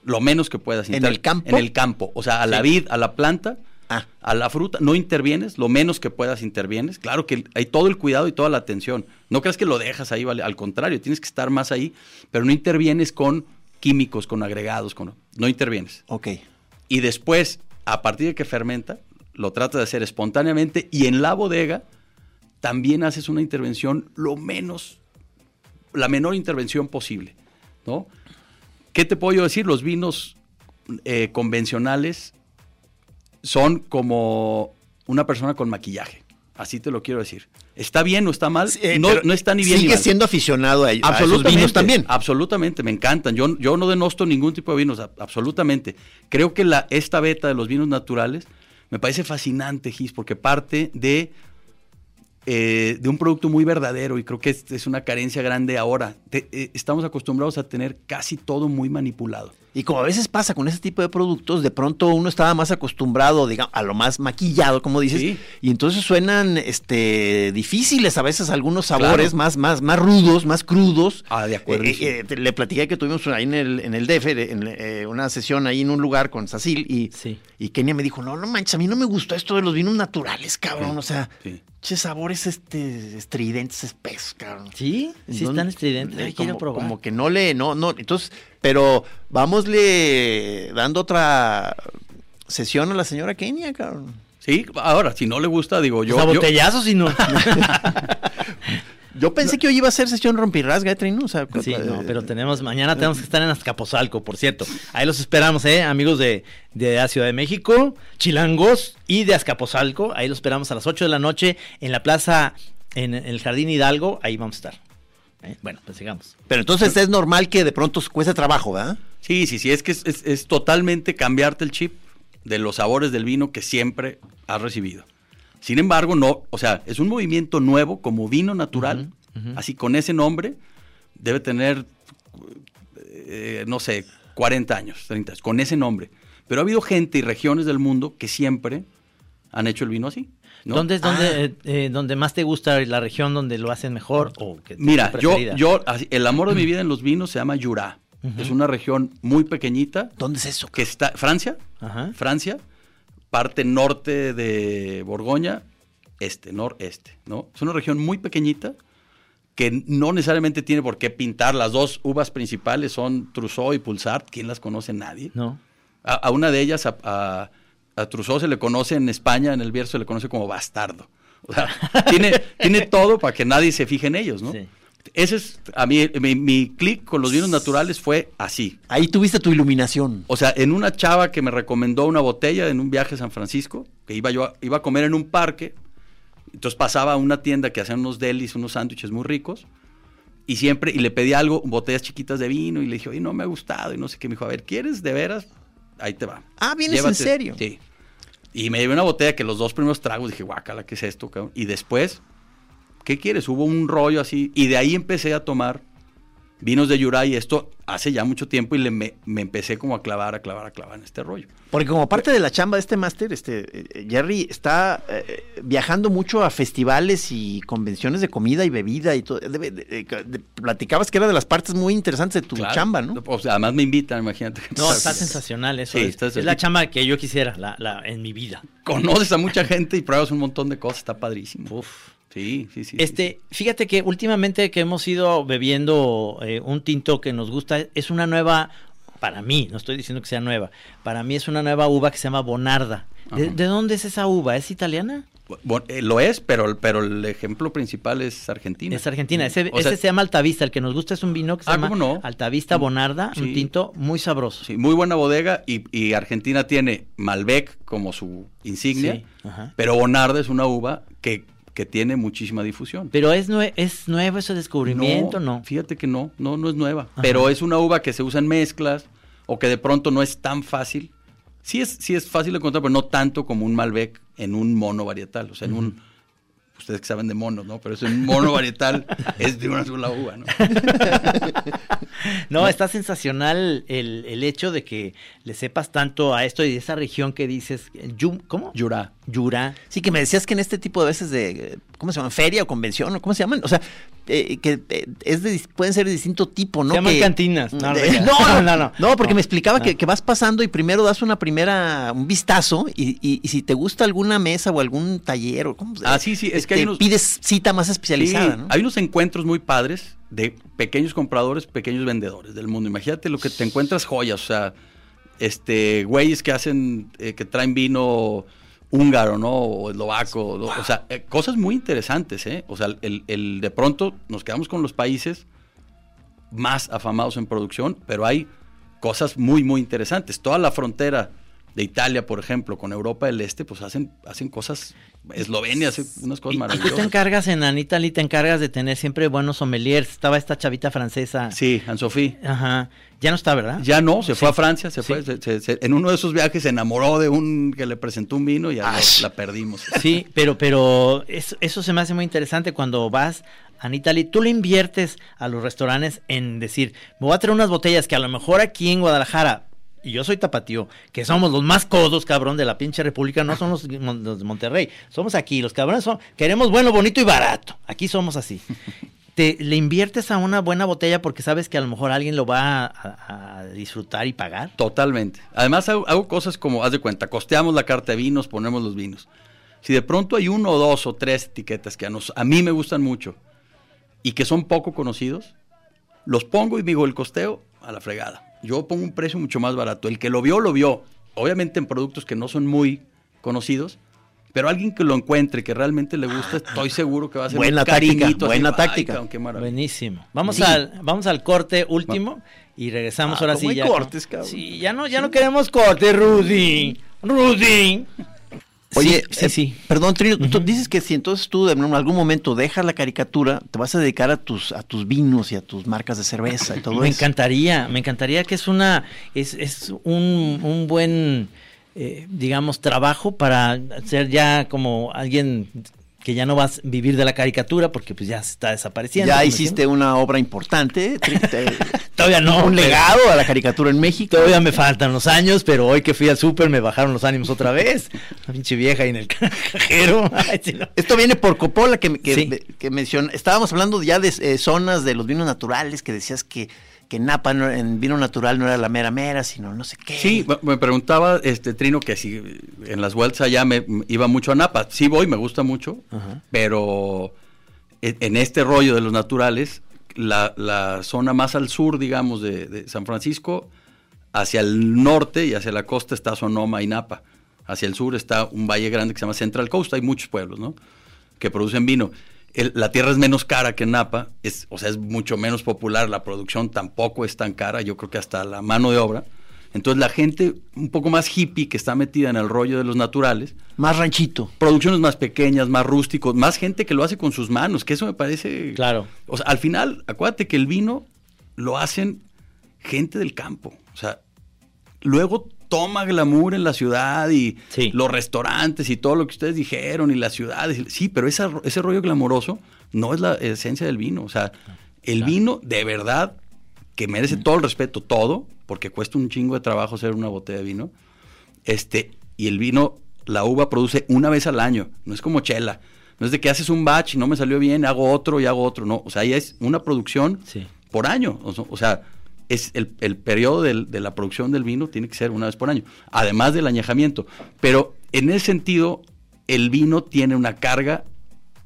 lo menos que puedas. ¿En el campo? En el campo. O sea, a la vid, a la planta, Ah. a la fruta, no intervienes, lo menos que puedas intervienes. Claro que hay todo el cuidado y toda la atención. No creas que lo dejas ahí, al contrario, tienes que estar más ahí, pero no intervienes con químicos, con agregados, con no intervienes. Ok. Y después, a partir de que fermenta, lo trata de hacer espontáneamente y en la bodega también haces una intervención lo menos, la menor intervención posible, ¿no? ¿Qué te puedo yo decir? Los vinos eh, convencionales son como una persona con maquillaje. Así te lo quiero decir. ¿Está bien o está mal? Eh, no, no está ni bien ni Sigue mal. siendo aficionado a, ellos, a esos Absolutamente. vinos también. Absolutamente, me encantan. Yo, yo no denosto ningún tipo de vinos, a- absolutamente. Creo que la, esta beta de los vinos naturales me parece fascinante, Gis, porque parte de, eh, de un producto muy verdadero y creo que es, es una carencia grande ahora. Te- eh, estamos acostumbrados a tener casi todo muy manipulado. Y como a veces pasa con ese tipo de productos, de pronto uno estaba más acostumbrado, digamos, a lo más maquillado, como dices, Sí. y entonces suenan este difíciles a veces algunos sabores Claro. más, más, más rudos, más crudos. Ah, de acuerdo. Eh, eh, le platiqué que tuvimos ahí en el, en el DF, en, eh, una sesión ahí en un lugar con Sacil, y, Sí. y Kenia me dijo, no, no manches, a mí no me gustó esto de los vinos naturales, cabrón, o sea. Che sabores este estridentes, espesos, cabrón. ¿Sí? Sí están estridentes. eh, quiero como, probar. como que no le, no, no, entonces, pero vámosle dando otra sesión a la señora Kenia, cabrón. Sí, ahora, si no le gusta, digo yo. Pues a yo- botellazos y no. (laughs) (laughs) Yo pensé que hoy iba a ser sesión rompirrasga, ¿eh, ¿no? O sea, Sí, eh, no, pero tenemos, mañana tenemos que estar en Azcapotzalco, por cierto. Ahí los esperamos, ¿eh? Amigos de, de la Ciudad de México, Chilangos y de Azcapotzalco. Ahí los esperamos a las 8 de la noche en la plaza, en, el Jardín Hidalgo. Ahí vamos a estar. ¿eh? Bueno, pues sigamos. Pero entonces es normal que de pronto cueste trabajo, ¿verdad? Sí, sí, sí, es que es, es- es totalmente cambiarte el chip de los sabores del vino que siempre has recibido. Sin embargo, no, o sea, es un movimiento nuevo como vino natural, así con ese nombre, debe tener, eh, no sé, 40 años, 30 años, con ese nombre. Pero ha habido gente y regiones del mundo que siempre han hecho el vino así. ¿no? ¿Dónde es donde, Ah. eh, eh, donde más te gusta la región donde lo hacen mejor? O que Mira, yo, yo, el amor de mi vida en los vinos se llama Jura. Es una región muy pequeñita ¿Dónde es eso? que está, Francia, Ajá. Francia, parte norte de Borgoña, este, noreste, ¿no? Es una región muy pequeñita que no necesariamente tiene por qué pintar. Las dos uvas principales son Trousseau y Pulsar. ¿Quién las conoce? Nadie. No. A, a una de ellas, a, a, a Trousseau se le conoce en España, en el Bierzo se le conoce como bastardo. O sea, tiene, tiene todo para que nadie se fije en ellos, ¿no? Sí. Ese es, a mí, mi, mi clic con los vinos naturales fue así. Ahí tuviste tu iluminación. O sea, en una chava que me recomendó una botella en un viaje a San Francisco, que iba yo a, iba a comer en un parque, entonces pasaba a una tienda que hacían unos delis, unos sándwiches muy ricos, y siempre, y le pedí algo, botellas chiquitas de vino, y le dije, oye, no me ha gustado, y no sé qué, me dijo, a ver, ¿quieres de veras? Ahí te va. Ah, ¿vienes en Llévate". serio? Sí. Y me llevé una botella que los dos primeros tragos dije, guácala, ¿qué es esto? cabrón?". Y después, ¿qué quieres? Hubo un rollo así, y de ahí empecé a tomar vinos de Yura, y esto hace ya mucho tiempo, y le, me, me empecé como a clavar, a clavar, a clavar en este rollo. Porque como parte de la chamba de este máster, este eh, Jerry está eh, viajando mucho a festivales y convenciones de comida y bebida y todo. De- de- de- platicabas que era de las partes muy interesantes de tu Claro. chamba, ¿no? O sea, además me invitan, imagínate. No, está sensacional eso. Sí, es, está- es la chamba que yo quisiera la, la- en mi vida. Conoces a mucha gente y pruebas un montón de cosas, está padrísimo. Uf. Sí, sí, sí. sí. Este, fíjate que últimamente que hemos ido bebiendo eh, un tinto que nos gusta, es una nueva, para mí, no estoy diciendo que sea nueva, para mí es una nueva uva que se llama Bonarda. ¿De, dónde es esa uva? ¿Es italiana? Bueno, eh, lo es, pero, pero el ejemplo principal es Argentina. Es argentina. Ese, sea, ese se llama Altavista. El que nos gusta es un vino que se Ah, llama. Altavista Bonarda, un tinto muy sabroso. sí, muy buena bodega y, y Argentina tiene Malbec como su insignia, Sí, pero Bonarda es una uva que, que tiene muchísima difusión. Pero es, nue- es nuevo ese descubrimiento, ¿no? Fíjate que no, no, no es nueva. Pero es una uva que se usa en mezclas o que de pronto no es tan fácil. Sí es, sí es fácil de encontrar, pero no tanto como un Malbec en un mono varietal. O sea, en un. Ustedes que saben de monos, ¿no? Pero es un mono varietal, es de una sola uva, ¿no? (laughs) (laughs) No, está sensacional el, el hecho de que le sepas tanto a esto y de esa región que dices, Yum- ¿cómo? Yura. Yura. Sí, que me decías que en este tipo de veces de, eh, ¿cómo se llaman? Feria o convención, o ¿cómo se llaman? O sea, eh, que eh, es de, pueden ser de distinto tipo, ¿no? Se llaman Que- cantinas. (laughs) No, No, no, no, no, porque No. me explicaba No. que, que vas pasando y primero das una primera, un vistazo y, y- y si te gusta alguna mesa o algún taller o cómo se- Ah, sí, sí, es que hay te unos- pides cita más especializada, Sí, ¿no? Hay unos encuentros muy padres de pequeños compradores, pequeños vendedores del mundo. Imagínate lo que te encuentras joyas, o sea, este, güeyes que hacen, eh, que traen vino húngaro, ¿no? O eslovaco, o sea, eh, cosas muy interesantes, ¿eh? O sea, el, el- de pronto nos quedamos con los países más afamados en producción, pero hay cosas muy, muy interesantes. Toda la frontera de Italia, por ejemplo, con Europa del Este, pues hacen, hacen cosas, Eslovenia hace unas cosas Y, y tú te maravillosas. encargas en Anitali, te encargas de tener siempre buenos sommeliers. Estaba esta chavita francesa. Sí, Anne-Sophie. Ajá. Ya no está, ¿verdad? Ya no, se fue a Francia, se Sí. fue, se- se- se- en uno de esos viajes se enamoró de un que le presentó un vino y ya la, perdimos. (laughs) Sí, pero, pero eso, eso se me hace muy interesante cuando vas a Anitali, tú le inviertes a los restaurantes en decir, me voy a traer unas botellas que a lo mejor aquí en Guadalajara, y yo soy tapatío, que somos los más codos, cabrón, de la pinche república, no son (laughs) los, de Monterrey, somos aquí, los cabrones son, queremos bueno, bonito y barato, aquí somos así. (laughs) Te, le inviertes a una buena botella porque sabes que a lo mejor alguien lo va a, a- a disfrutar y pagar. Totalmente. Además hago, hago cosas como, haz de cuenta, costeamos la carta de vinos, ponemos los vinos. Si de pronto hay uno o dos o tres etiquetas que a, nos- a mí me gustan mucho y que son poco conocidos, los pongo y digo el costeo a la fregada. Yo pongo un precio mucho más barato. El que lo vio, lo vio. Obviamente en productos que no son muy conocidos, pero alguien que lo encuentre, que realmente le gusta, estoy seguro que va a ser Buena un táctica, así, buena "Ay, táctica". cabrón, qué maravilla". Buenísimo. Vamos Sí. al vamos al corte último y regresamos Ah, ahora ¿cómo sí hay ya. cortes, cabrón? Sí, ya no ya no queremos corte, Rudy. Rudy. Oye, sí, sí, eh, sí. perdón, Trino, tú dices que si entonces tú en algún momento dejas la caricatura, te vas a dedicar a tus, a tus vinos y a tus marcas de cerveza y todo me eso. encantaría, me encantaría que es una es, es un, un buen eh, digamos, trabajo para ser ya como alguien que ya no vas a vivir de la caricatura porque pues ya se está desapareciendo. Ya hiciste una obra importante, (laughs) Todavía no, un legado a la caricatura en México. Todavía me faltan los años, pero hoy que fui al súper me bajaron los ánimos otra vez. La pinche vieja ahí en el cajero. (laughs) Ay, sí, no. Esto viene por Coppola, que, que, Sí. que menciona. Estábamos hablando ya de eh, zonas de los vinos naturales, que decías que, que Napa no- en vino natural no era la mera mera, sino no sé qué. Sí, me- preguntaba este Trino que si en las vueltas allá me me iba mucho a Napa. Sí voy, me gusta mucho, pero en, en este rollo de los naturales, la, la zona más al sur, digamos, de, de San Francisco, hacia el norte y hacia la costa está Sonoma y Napa. Hacia el sur está un valle grande que se llama Central Coast. Hay muchos pueblos, ¿no? Que producen vino. El- la tierra es menos cara que Napa, es, o sea, es mucho menos popular. La producción tampoco es tan cara. Yo creo que hasta la mano de obra. Entonces la gente un poco más hippie que está metida en el rollo de los naturales, Más ranchito. producciones más pequeñas, más rústicos, más gente que lo hace con sus manos, que eso me parece... Claro. O sea, al final, acuérdate que el vino lo hacen gente del campo. O sea, luego toma glamour en la ciudad y Sí. los restaurantes y todo lo que ustedes dijeron y las ciudades. Sí, pero esa- ese rollo glamoroso no es la esencia del vino. O sea, el vino de verdad que merece todo el respeto, todo, porque cuesta un chingo de trabajo hacer una botella de vino. Este, y el vino, la uva produce una vez al año, no es como chela. No es de que haces un batch y no me salió bien, hago otro y hago otro. No, o sea, ahí es una producción Sí. por año. O o sea, es el, el periodo del- de la producción del vino tiene que ser una vez por año, además del añejamiento. Pero en ese sentido, el vino tiene una carga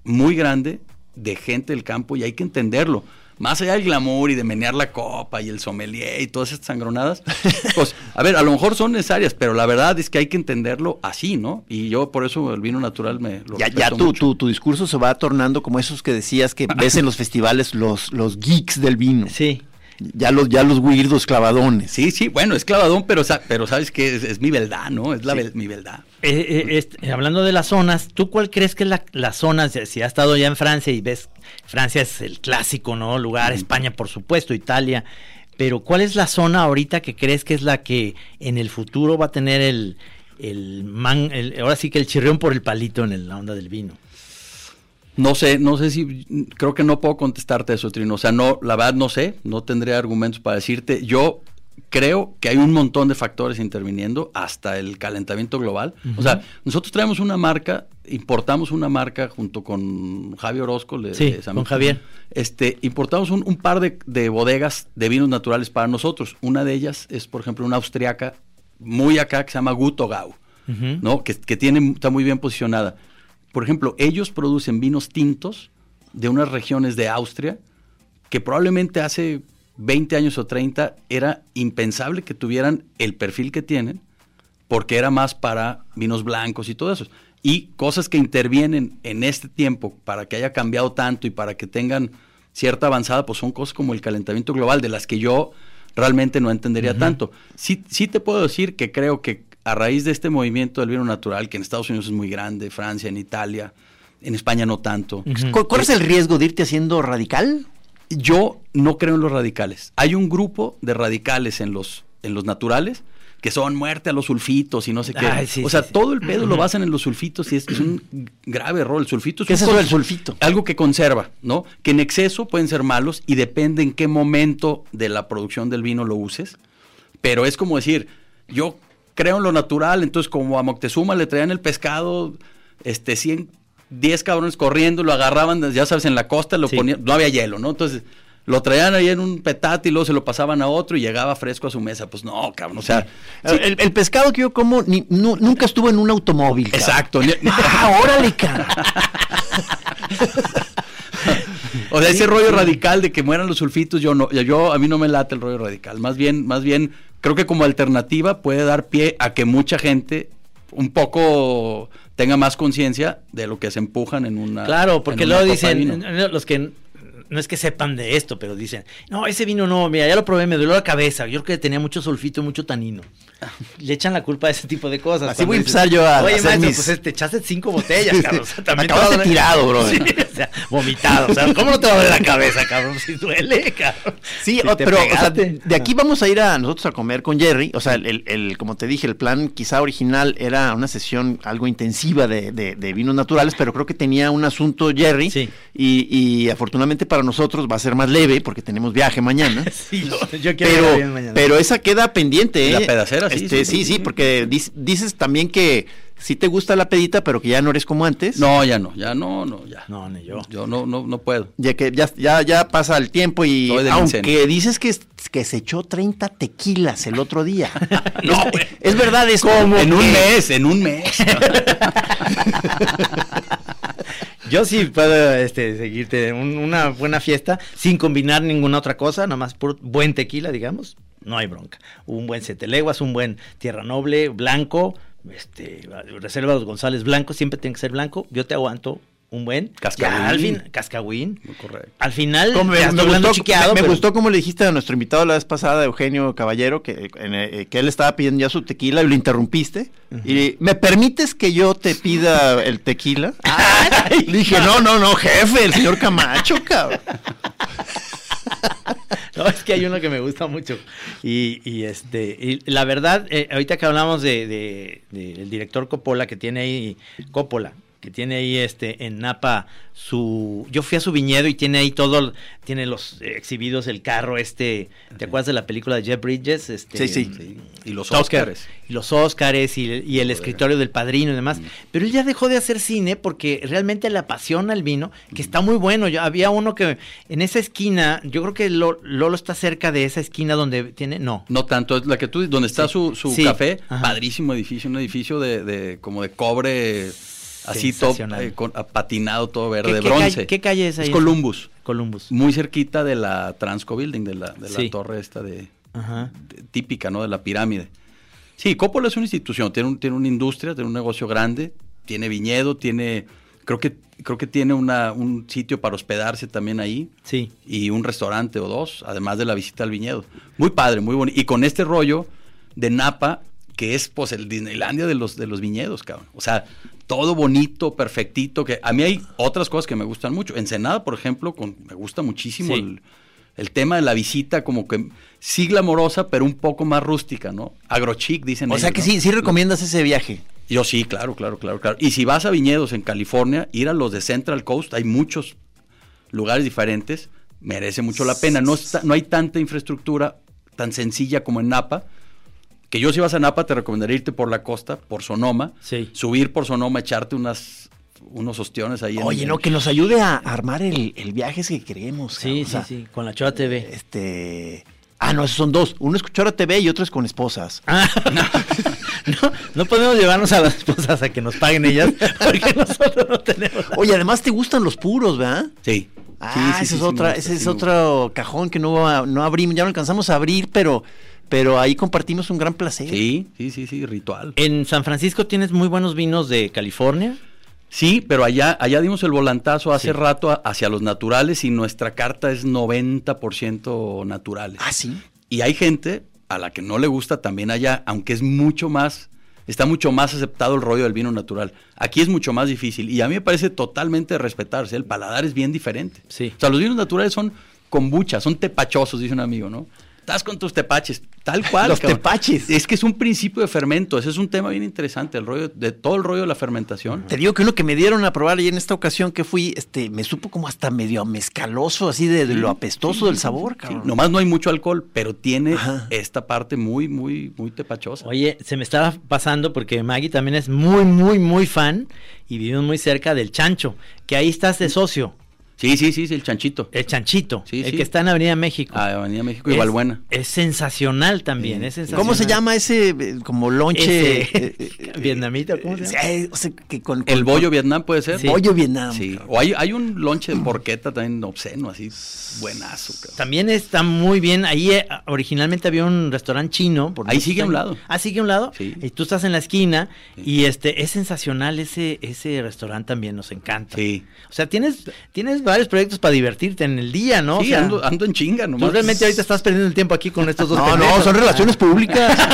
muy grande de gente del campo y hay que entenderlo. Más allá del glamour y de menear la copa y el sommelier y todas estas sangronadas, (laughs) pues, a ver, a lo mejor son necesarias, pero la verdad es que hay que entenderlo así, ¿no? Y yo por eso el vino natural me lo Ya, ya tu, mucho. tu, tu discurso se va tornando como esos que decías que ves en los festivales los, los geeks del vino. Sí. Ya los, ya los weirdos clavadones. Sí, sí, bueno, es clavadón, pero, sa- pero sabes que es, es mi verdad, ¿no? Es la mi verdad. Eh, eh, este, hablando de las zonas, ¿tú cuál crees que es la, la zona? Si, has estado ya en Francia y ves, Francia es el clásico, ¿no? Lugar, España, por supuesto, Italia. Pero ¿cuál es la zona ahorita que crees que es la que en el futuro va a tener el, el man, el- ahora sí que el chirrión por el palito en el- la onda del vino? No sé, no sé si, creo que no puedo contestarte eso, Trino. O sea, no, la verdad no sé, no tendría argumentos para decirte. Yo creo que hay un montón de factores interviniendo, hasta el calentamiento global. O sea, nosotros traemos una marca, importamos una marca junto con Javier Orozco. de- Sí, con. Javier. Este, importamos un, un par de, de bodegas de vinos naturales para nosotros. Una de ellas es, por ejemplo, una austriaca muy acá que se llama Gutogau. ¿no? Que, que tiene, está muy bien posicionada. Por ejemplo, ellos producen vinos tintos de unas regiones de Austria que probablemente hace 20 años o 30 era impensable que tuvieran el perfil que tienen, porque era más para vinos blancos y todo eso. Y cosas que intervienen en este tiempo para que haya cambiado tanto y para que tengan cierta avanzada, pues son cosas como el calentamiento global, de las que yo realmente no entendería tanto. Sí, sí te puedo decir que creo que a raíz de este movimiento del vino natural, que en Estados Unidos es muy grande, Francia, en Italia, en España no tanto, ¿Cuál, cuál es el riesgo de irte haciendo radical? yo no creo en los radicales. Hay un grupo de radicales en los, en los naturales que son muerte a los sulfitos y no sé qué. Ay, sí, o sea, sí, sí. todo el pedo lo basan en los sulfitos y es, es un grave error. El sulfito es, ¿Qué es eso del sulfito? Algo que conserva, ¿no? Que en exceso pueden ser malos y depende en qué momento de la producción del vino lo uses. Pero es como decir, yo creo en lo natural, entonces como a Moctezuma le traían el pescado, este, 100, 10 cabrones corriendo, lo agarraban, ya sabes, en la costa, lo Sí. ponían, no había hielo, ¿no? Entonces lo traían ahí en un petate y luego se lo pasaban a otro y llegaba fresco a su mesa. Pues no, cabrón, o sea... sí, El, el pescado que yo como ni- nunca estuvo en un automóvil. cabrón. exacto. (laughs) Ah, órale, cara. (laughs) O sea, ese rollo radical de que mueran los sulfitos, yo no, yo a mí no me late el rollo radical. Más bien, más bien, creo que como alternativa puede dar pie a que mucha gente un poco tenga más conciencia de lo que se empujan en una. Claro, porque luego dicen, los que no es que sepan de esto, pero dicen, no, ese vino no, mira, ya lo probé, me dolió la cabeza, yo creo que tenía mucho sulfito y mucho tanino. (laughs) Le echan la culpa a ese tipo de cosas. Así voy a empezar yo a Oye, hacer maestro, mis- pues te echaste cinco botellas, (laughs) cabrón. O sea, también te acabaste va a doler- tirado, bro. (laughs) Sí, o sea, vomitado. O sea, ¿cómo no te va a doler la cabeza, cabrón? Si duele, cabrón. Sí, Si o- te pero o sea, de aquí vamos a ir a nosotros a comer con Jerry. O sea, el, el- el- como te dije, el plan quizá original era una sesión algo intensiva de, de- de vinos naturales, pero creo que tenía un asunto Jerry. Sí. Y, y afortunadamente para nosotros va a ser más leve porque tenemos viaje mañana. (laughs) Sí, yo, yo quiero pero, bien mañana. pero esa queda pendiente. Y la ¿eh? pedacera, sí, Este, sí, sí, sí, sí, porque dices también que sí te gusta la pedita, pero que ya no eres como antes. No, ya no, ya no, no, ya. No, ni yo. Yo no, no, no puedo. Ya que ya, ya, ya pasa el tiempo y aunque incendio. dices que, que se echó 30 tequilas el otro día. (laughs) No, es, güey. es verdad esto. En un mes, en un mes. (laughs) Yo sí puedo este, seguirte un- una buena fiesta sin combinar ninguna otra cosa, nada más por buen tequila, digamos, no hay bronca. Un buen Siete Leguas, un buen Tierra Noble, blanco, este, Reserva los González blanco, siempre tiene que ser blanco. Yo te aguanto un buen. Cascahuín. Al fin, cascahuín. Muy correcto. Al final, Como me, gustó, chiqueado, me- gustó como le dijiste a nuestro invitado la vez pasada, Eugenio Caballero, que, en, eh, que él estaba pidiendo ya su tequila y lo interrumpiste. Y ¿me permites que yo te pida el tequila? (laughs) (laughs) Le dije, no, no, no, jefe, el señor Camacho, cabrón. (laughs) No, es que hay uno que me gusta mucho. Y, y este, y la verdad, eh, ahorita que hablamos de, de- del director Coppola que tiene ahí, Coppola, que tiene ahí este en Napa su yo fui a su viñedo y tiene ahí todo tiene los eh, exhibidos el carro este ¿te acuerdas de la película de Jeff Bridges? Este Sí, sí. Sí. Y los Óscares. y los Óscares y, y el escritorio del padrino y demás. Pero él ya dejó de hacer cine porque realmente le apasiona el vino, que está muy bueno. Ya había uno que en esa esquina, yo creo que Lo- Lolo está cerca de esa esquina donde tiene, no. No tanto, es la que tú, donde está su, su café, Ajá. padrísimo edificio, un edificio de, de como de cobre, así todo Sensacional. eh, con- patinado, todo verde, ¿Qué- de qué bronce. calle- qué calle es ahí? Es Columbus, Columbus. muy cerquita de la Transco Building, de la, de la Sí. torre esta de, Ajá. de- típica, ¿no? De la pirámide. Sí, Coppola es una institución, tiene, un, tiene una industria, tiene un negocio grande, tiene viñedo, tiene, creo que, creo que tiene una, un sitio para hospedarse también ahí Sí. y un restaurante o dos, además de la visita al viñedo. Muy padre, muy bonito. Y con este rollo de Napa, que es pues el Disneylandia de los, de los viñedos, cabrón. O sea, todo bonito, perfectito. Que a mí hay otras cosas que me gustan mucho. Ensenada, por ejemplo, con, me gusta muchísimo Sí. el, el tema de la visita, como que sí glamorosa, pero un poco más rústica, ¿no? Agrochic, dicen O sea que ¿no? sí, sí recomiendas ese viaje. Yo sí, claro, claro, claro, claro. Y si vas a viñedos en California, ir a los de Central Coast, hay muchos lugares diferentes, merece mucho la pena. No, está, no hay tanta infraestructura tan sencilla como en Napa, que yo si vas a Napa te recomendaría irte por la costa, por Sonoma, Sí. subir por Sonoma, echarte unas unos ostiones ahí. en- Oye, no, que nos ayude a armar el, el viaje ese que queremos. Sí. O sí, sea, sí, con la Choa TV. Este. Ah, no, esos son dos. Uno es Cuchara TV y otro es con esposas. Ah, (laughs) no, no podemos llevarnos a las esposas a que nos paguen ellas, (laughs) porque nosotros no tenemos. Oye, además te gustan los puros, ¿verdad? Sí. Ah, Sí, sí, ese sí, es otra, gusta, ese es otro cajón que no, no abrimos, ya no alcanzamos a abrir, pero, pero ahí compartimos un gran placer. Sí, sí, sí, sí, ritual. En San Francisco tienes muy buenos vinos de California. Sí, pero allá, allá dimos el volantazo hace Sí. rato a- hacia los naturales y nuestra carta es 90% naturales. Ah, sí. Y hay gente a la que no le gusta también allá, aunque es mucho más, está mucho más aceptado el rollo del vino natural. Aquí es mucho más difícil y a mí me parece totalmente de respetarse. El paladar es bien diferente. Sí. O sea, los vinos naturales son kombucha, son tepachosos, dice un amigo, ¿no? Estás con tus tepaches, tal cual. Los cabrón. tepaches. Es que es un principio de fermento, ese es un tema bien interesante, el rollo, de todo el rollo de la fermentación. Te digo que uno que me dieron a probar y en esta ocasión que fui, este, me supo como hasta medio mezcaloso, así de, de lo apestoso del sabor, Sí, cabrón. nomás no hay mucho alcohol, pero tiene Ajá. esta parte muy, muy, muy tepachosa. Oye, se me estaba pasando porque Maggie también es muy, muy, muy fan y vivimos muy cerca del Chancho, que ahí estás de socio, Sí, sí, sí, sí, el chanchito. el Chanchito, Sí, el sí. que está en Avenida México. Ah, Avenida México y es, Valbuena. es sensacional también, Sí. es sensacional. ¿Cómo se llama ese eh, como lonche? Ese, eh, (laughs) eh, vietnamita, ¿cómo se llama? o sea, que con, El con- bollo Vietnam puede ser. Sí. Bollo Vietnam. Sí. O hay, hay un lonche de porqueta también obsceno, así, buenazo. cabrón. También está muy bien. Ahí eh, originalmente había un restaurante chino. por Ahí sigue a un lado. Ah, sigue a un lado. Sí. Y tú estás en la esquina Sí. y este es sensacional ese ese restaurante también nos encanta. Sí. O sea, tienes tienes varios proyectos para divertirte en el día, ¿no? Sí, ando, ando en chinga nomás. Tú realmente ahorita estás perdiendo el tiempo aquí con estos dos No, pendejos. no, son relaciones públicas. (laughs)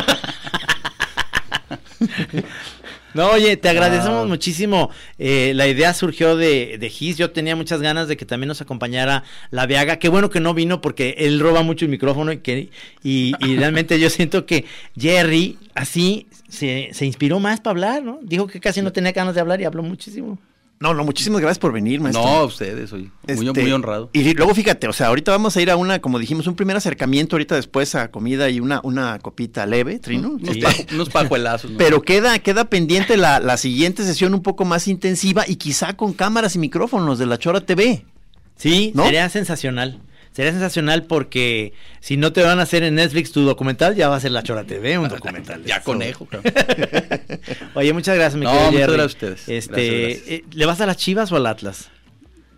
No, oye, te agradecemos Ah. muchísimo. Eh, la idea surgió de, de Gis. Yo tenía muchas ganas de que también nos acompañara la Viaga. Qué bueno que no vino porque él roba mucho el micrófono y, que, y, y (laughs) realmente yo siento que Jerry así se, se inspiró más para hablar, ¿no? Dijo que casi no tenía ganas de hablar y habló muchísimo. No, no, muchísimas gracias por venir, maestro. No, ustedes, oye. Muy, Este, muy honrado. Y luego fíjate, o sea, ahorita vamos a ir a una, como dijimos, un primer acercamiento ahorita después a comida y una, una copita leve, Trino. Unos, Sí. pajo- unos pajuelazos. ¿no? Pero queda, queda pendiente la, la siguiente sesión un poco más intensiva y quizá con cámaras y micrófonos de la Chora TV. Sí, ¿No? sería sensacional. Sería sensacional porque si no te van a hacer en Netflix tu documental, ya va a ser la Chora TV, un (laughs) documental. ya conejo. (laughs) Oye, muchas gracias, mi No, querido muchas Jerry. gracias a ustedes. Este, Gracias, gracias. eh, ¿Le vas a las Chivas o al Atlas?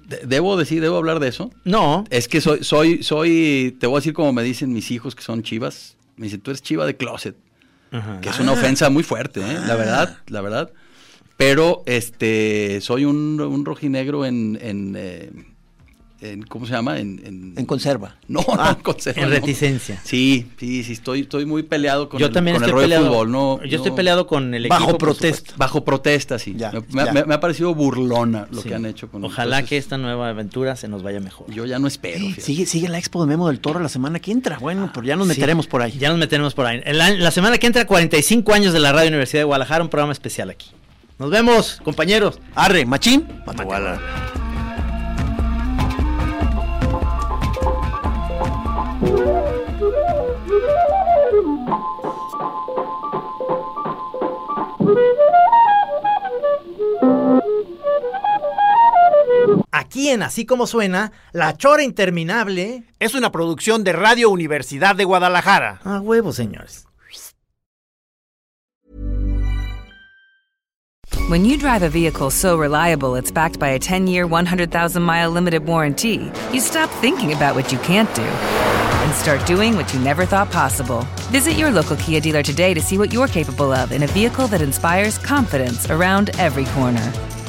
De- ¿Debo decir, debo hablar de eso? No. Es que soy, soy, soy, te voy a decir como me dicen mis hijos que son chivas. Me dicen, tú eres chiva de closet. Ajá. Que es una ofensa muy fuerte, ¿eh? La verdad, la verdad. Pero este, soy un, un rojinegro en, en, eh, en- ¿cómo se llama? En, en- En conserva. no, no, en conserva, en no. reticencia. Sí, sí, sí, estoy, estoy muy peleado con yo el, también con el estoy rollo de peleado. fútbol. No, yo estoy no- peleado con el Bajo equipo. por protesta. Bajo protesta, sí. Ya, me, me- ya. me- me ha parecido burlona lo Sí. que han hecho con Ojalá que esta nueva aventura se nos vaya mejor. Yo ya no espero. Sigue, sigue la expo de Memo del Toro la semana que entra. Bueno, pero ya nos Sí, meteremos por ahí. Ya nos meteremos por ahí. El año- la semana que entra, 45 años de la Radio Universidad de Guadalajara, un programa especial aquí. Nos vemos, compañeros. Arre, machín. Matehuala. Aquí en Así Como Suena, La Chora Interminable. Es una producción de Radio Universidad de Guadalajara. A huevo, señores. When you drive a vehicle so reliable it's backed by a 10 year, 100,000 mile limited warranty, you stop thinking about what you can't do and start doing what you never thought possible. Visit your local Kia dealer today to see what you're capable of in a vehicle that inspires confidence around every corner.